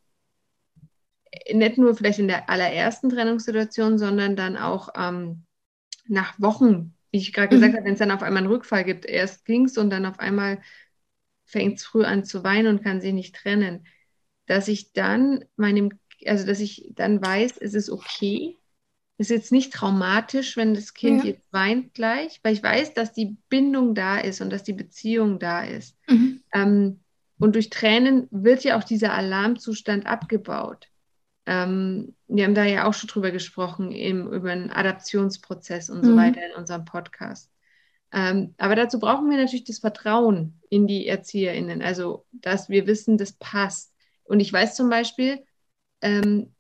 nicht nur vielleicht in der allerersten Trennungssituation, sondern dann auch ähm, nach Wochen, wie ich gerade gesagt mhm. habe, wenn es dann auf einmal einen Rückfall gibt. Erst ging es und dann auf einmal fängt es früh an zu weinen und kann sich nicht trennen. Dass ich dann meinem, also dass ich dann weiß, es ist okay, ist jetzt nicht traumatisch, wenn das Kind ja. jetzt weint gleich, weil ich weiß, dass die Bindung da ist und dass die Beziehung da ist. Mhm. Ähm, und durch Tränen wird ja auch dieser Alarmzustand abgebaut. Ähm, wir haben da ja auch schon drüber gesprochen, im, über einen Adaptionsprozess und mhm. so weiter in unserem Podcast. Ähm, aber dazu brauchen wir natürlich das Vertrauen in die ErzieherInnen, also dass wir wissen, das passt. Und ich weiß zum Beispiel, ähm,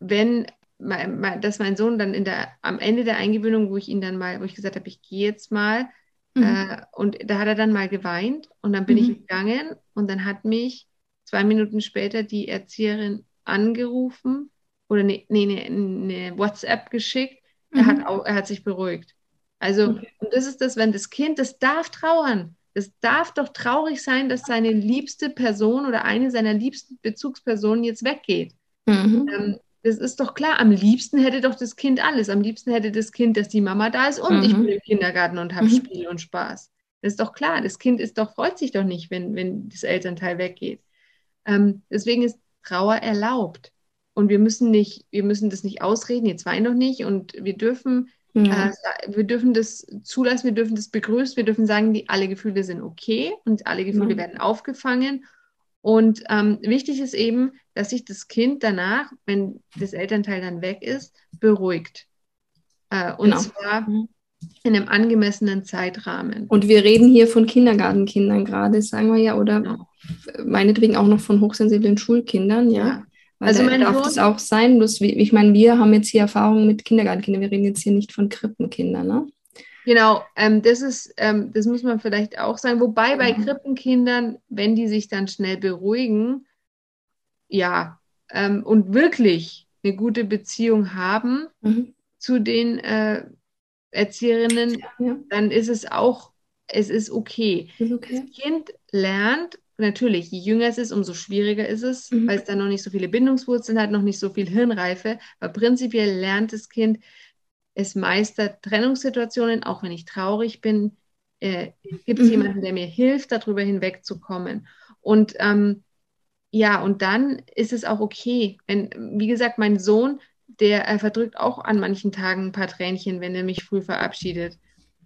wenn dass mein Sohn dann in der, am Ende der Eingewöhnung, wo ich ihn dann mal, wo ich gesagt habe, ich gehe jetzt mal, mhm. äh, und da hat er dann mal geweint und dann bin mhm. ich gegangen und dann hat mich zwei Minuten später die Erzieherin angerufen oder eine ne, ne, ne WhatsApp geschickt. Mhm. Er, hat auch, er hat sich beruhigt. Also, okay. und das ist das, wenn das Kind, das darf trauern. Es darf doch traurig sein, dass seine liebste Person oder eine seiner liebsten Bezugspersonen jetzt weggeht. Mhm. Ähm, das ist doch klar. Am liebsten hätte doch das Kind alles. Am liebsten hätte das Kind, dass die Mama da ist und Mhm. ich bin im Kindergarten und habe Mhm. Spiel und Spaß. Das ist doch klar. Das Kind ist doch, freut sich doch nicht, wenn, wenn das Elternteil weggeht. Ähm, deswegen ist Trauer erlaubt. Und wir müssen nicht, wir müssen das nicht ausreden, jetzt wein doch nicht. Und wir dürfen, Ja. äh, sa- wir dürfen das zulassen, wir dürfen das begrüßen, wir dürfen sagen, die, alle Gefühle sind okay und alle Gefühle Ja. werden aufgefangen. Und ähm, wichtig ist eben, dass sich das Kind danach, wenn das Elternteil dann weg ist, beruhigt. Äh, und Genau. zwar Mhm. in einem angemessenen Zeitrahmen. Und wir reden hier von Kindergartenkindern gerade, sagen wir ja, oder Genau. meinetwegen auch noch von hochsensiblen Schulkindern, ja. Ja. Weil Also mein darf Sohn- das auch sein. Bloß, wie- ich meine, wir haben jetzt hier Erfahrungen mit Kindergartenkindern. Wir reden jetzt hier nicht von Krippenkindern, ne? Genau, ähm, das ist, ähm, das muss man vielleicht auch sagen. Wobei bei Mhm. Krippenkindern, wenn die sich dann schnell beruhigen, ja, ähm, und wirklich eine gute Beziehung haben Mhm. zu den äh, Erzieherinnen, Ja, dann ist es auch, es ist okay. ist okay. Das Kind lernt, natürlich, je jünger es ist, umso schwieriger ist es, Mhm. weil es dann noch nicht so viele Bindungswurzeln hat, noch nicht so viel Hirnreife. Aber prinzipiell lernt das Kind, es meistert Trennungssituationen, auch wenn ich traurig bin. Äh, Gibt es Mhm. jemanden, der mir hilft, darüber hinwegzukommen? Und ähm, ja, und dann ist es auch okay. Wenn, wie gesagt, mein Sohn, der äh, verdrückt auch an manchen Tagen ein paar Tränchen, wenn er mich früh verabschiedet.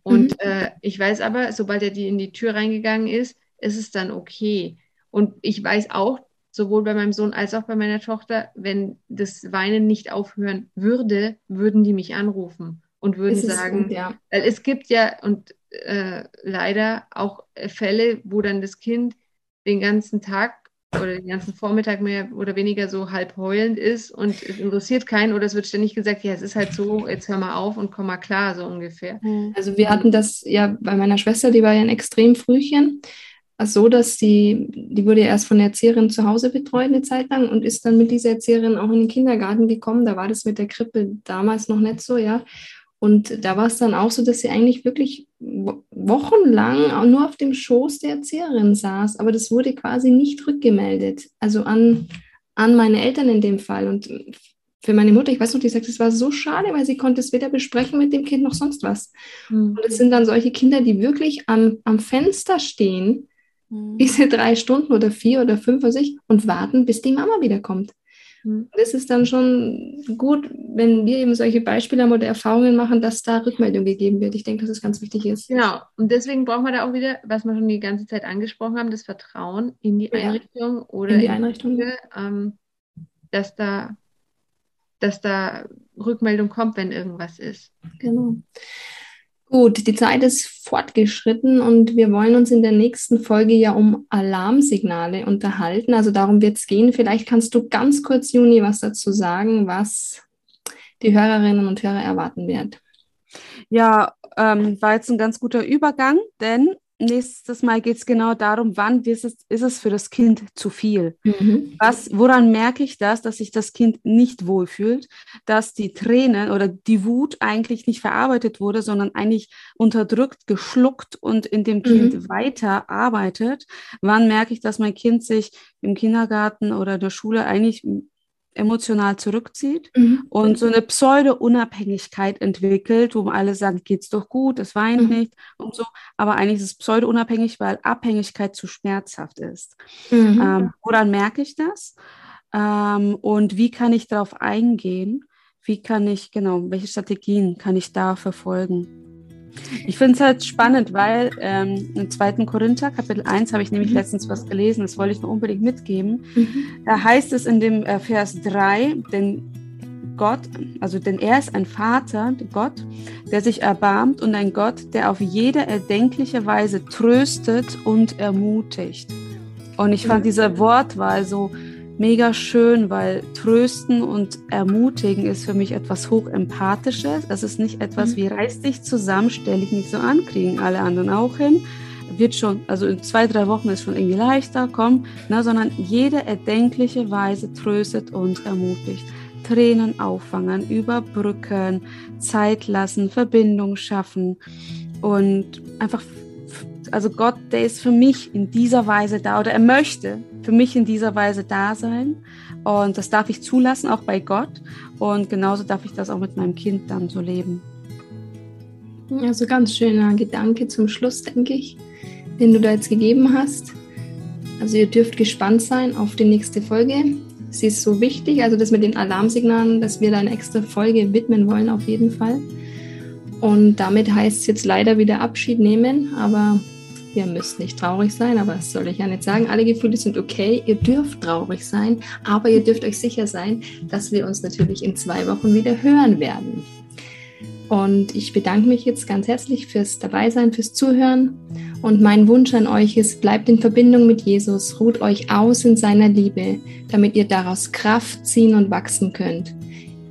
Und Mhm. äh, ich weiß aber, sobald er die in die Tür reingegangen ist, ist es dann okay. Und ich weiß auch, sowohl bei meinem Sohn als auch bei meiner Tochter, wenn das Weinen nicht aufhören würde, würden die mich anrufen und würden Es ist sagen, gut, ja. weil es gibt ja und äh, leider auch äh, Fälle, wo dann das Kind den ganzen Tag oder den ganzen Vormittag mehr oder weniger so halb heulend ist und es interessiert keinen oder es wird ständig gesagt, ja, es ist halt so, jetzt hör mal auf und komm mal klar, so ungefähr. Also wir hatten das ja bei meiner Schwester, die war ja ein Extremfrühchen, so, dass sie, die wurde erst von der Erzieherin zu Hause betreut eine Zeit lang und ist dann mit dieser Erzieherin auch in den Kindergarten gekommen. Da war das mit der Krippe damals noch nicht so, ja. Und da war es dann auch so, dass sie eigentlich wirklich wo- wochenlang nur auf dem Schoß der Erzieherin saß. Aber das wurde quasi nicht rückgemeldet. Also an, an meine Eltern in dem Fall. Und für meine Mutter, ich weiß noch, die sagt, es war so schade, weil sie konnte es weder besprechen mit dem Kind noch sonst was. Und es sind dann solche Kinder, die wirklich am, am Fenster stehen, diese drei Stunden oder vier oder fünf für sich und warten, bis die Mama wiederkommt. Mhm. Das ist dann schon gut, wenn wir eben solche Beispiele haben oder Erfahrungen machen, dass da Rückmeldung gegeben wird. Ich denke, dass es ganz wichtig ist. Genau, und deswegen brauchen wir da auch wieder, was wir schon die ganze Zeit angesprochen haben, das Vertrauen in die Ja. Einrichtung oder In die in Einrichtung. Schule, ähm, dass da, dass da Rückmeldung kommt, wenn irgendwas ist. Genau. Gut, die Zeit ist fortgeschritten und wir wollen uns in der nächsten Folge ja um Alarmsignale unterhalten. Also darum wird es gehen. Vielleicht kannst du ganz kurz, Juni, was dazu sagen, was die Hörerinnen und Hörer erwarten wird. Ja, ähm, war jetzt ein ganz guter Übergang, denn nächstes Mal geht es genau darum, wann ist es, ist es für das Kind zu viel. Mhm. Was, woran merke ich das, dass sich das Kind nicht wohlfühlt, dass die Tränen oder die Wut eigentlich nicht verarbeitet wurde, sondern eigentlich unterdrückt, geschluckt und in dem Kind weiter arbeitet? Wann merke ich, dass mein Kind sich im Kindergarten oder der Schule eigentlich emotional zurückzieht Mhm. und so eine Pseudo-Unabhängigkeit entwickelt, wo alle sagen, geht's doch gut, es weint Mhm. nicht und so, aber eigentlich ist es pseudo-unabhängig, weil Abhängigkeit zu schmerzhaft ist. Mhm. Ähm, woran merke ich das? Ähm, und wie kann ich darauf eingehen? Wie kann ich, genau, welche Strategien kann ich da verfolgen? Ich finde es halt spannend, weil ähm, im 2. Korinther, Kapitel 1, habe ich nämlich Mhm. letztens was gelesen, das wollte ich noch unbedingt mitgeben. Mhm. Da heißt es in dem äh, Vers 3, denn Gott, also denn er ist ein Vater, Gott, der sich erbarmt und ein Gott, der auf jede erdenkliche Weise tröstet und ermutigt. Und ich fand diese Wortwahl so mega schön, weil trösten und ermutigen ist für mich etwas hochempathisches. Es ist nicht etwas Mhm. wie reiß dich zusammen, stell dich nicht so an, kriegen alle anderen auch hin. Wird schon, also in zwei, drei Wochen ist schon irgendwie leichter, komm, na, sondern jede erdenkliche Weise tröstet und ermutigt. Tränen auffangen, überbrücken, Zeit lassen, Verbindung schaffen und einfach, also Gott, der ist für mich in dieser Weise da oder er möchte für mich in dieser Weise da sein. Und das darf ich zulassen, auch bei Gott. Und genauso darf ich das auch mit meinem Kind dann so leben. Also ganz schöner Gedanke zum Schluss, denke ich, den du da jetzt gegeben hast. Also ihr dürft gespannt sein auf die nächste Folge. Sie ist so wichtig, also das mit den Alarmsignalen, dass wir da eine extra Folge widmen wollen auf jeden Fall. Und damit heißt es jetzt leider wieder Abschied nehmen, aber ihr müsst nicht traurig sein, aber das soll ich ja nicht sagen. Alle Gefühle sind okay, ihr dürft traurig sein, aber ihr dürft euch sicher sein, dass wir uns natürlich in zwei Wochen wieder hören werden. Und ich bedanke mich jetzt ganz herzlich fürs Dabeisein, fürs Zuhören. Und mein Wunsch an euch ist, bleibt in Verbindung mit Jesus, ruht euch aus in seiner Liebe, damit ihr daraus Kraft ziehen und wachsen könnt.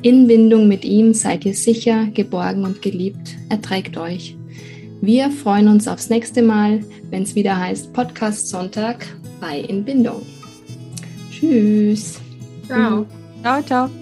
In Bindung mit ihm seid ihr sicher, geborgen und geliebt. Erträgt euch. Wir freuen uns aufs nächste Mal, wenn es wieder heißt Podcast Sonntag bei In Bindung. Tschüss. Ciao. Ciao, ciao.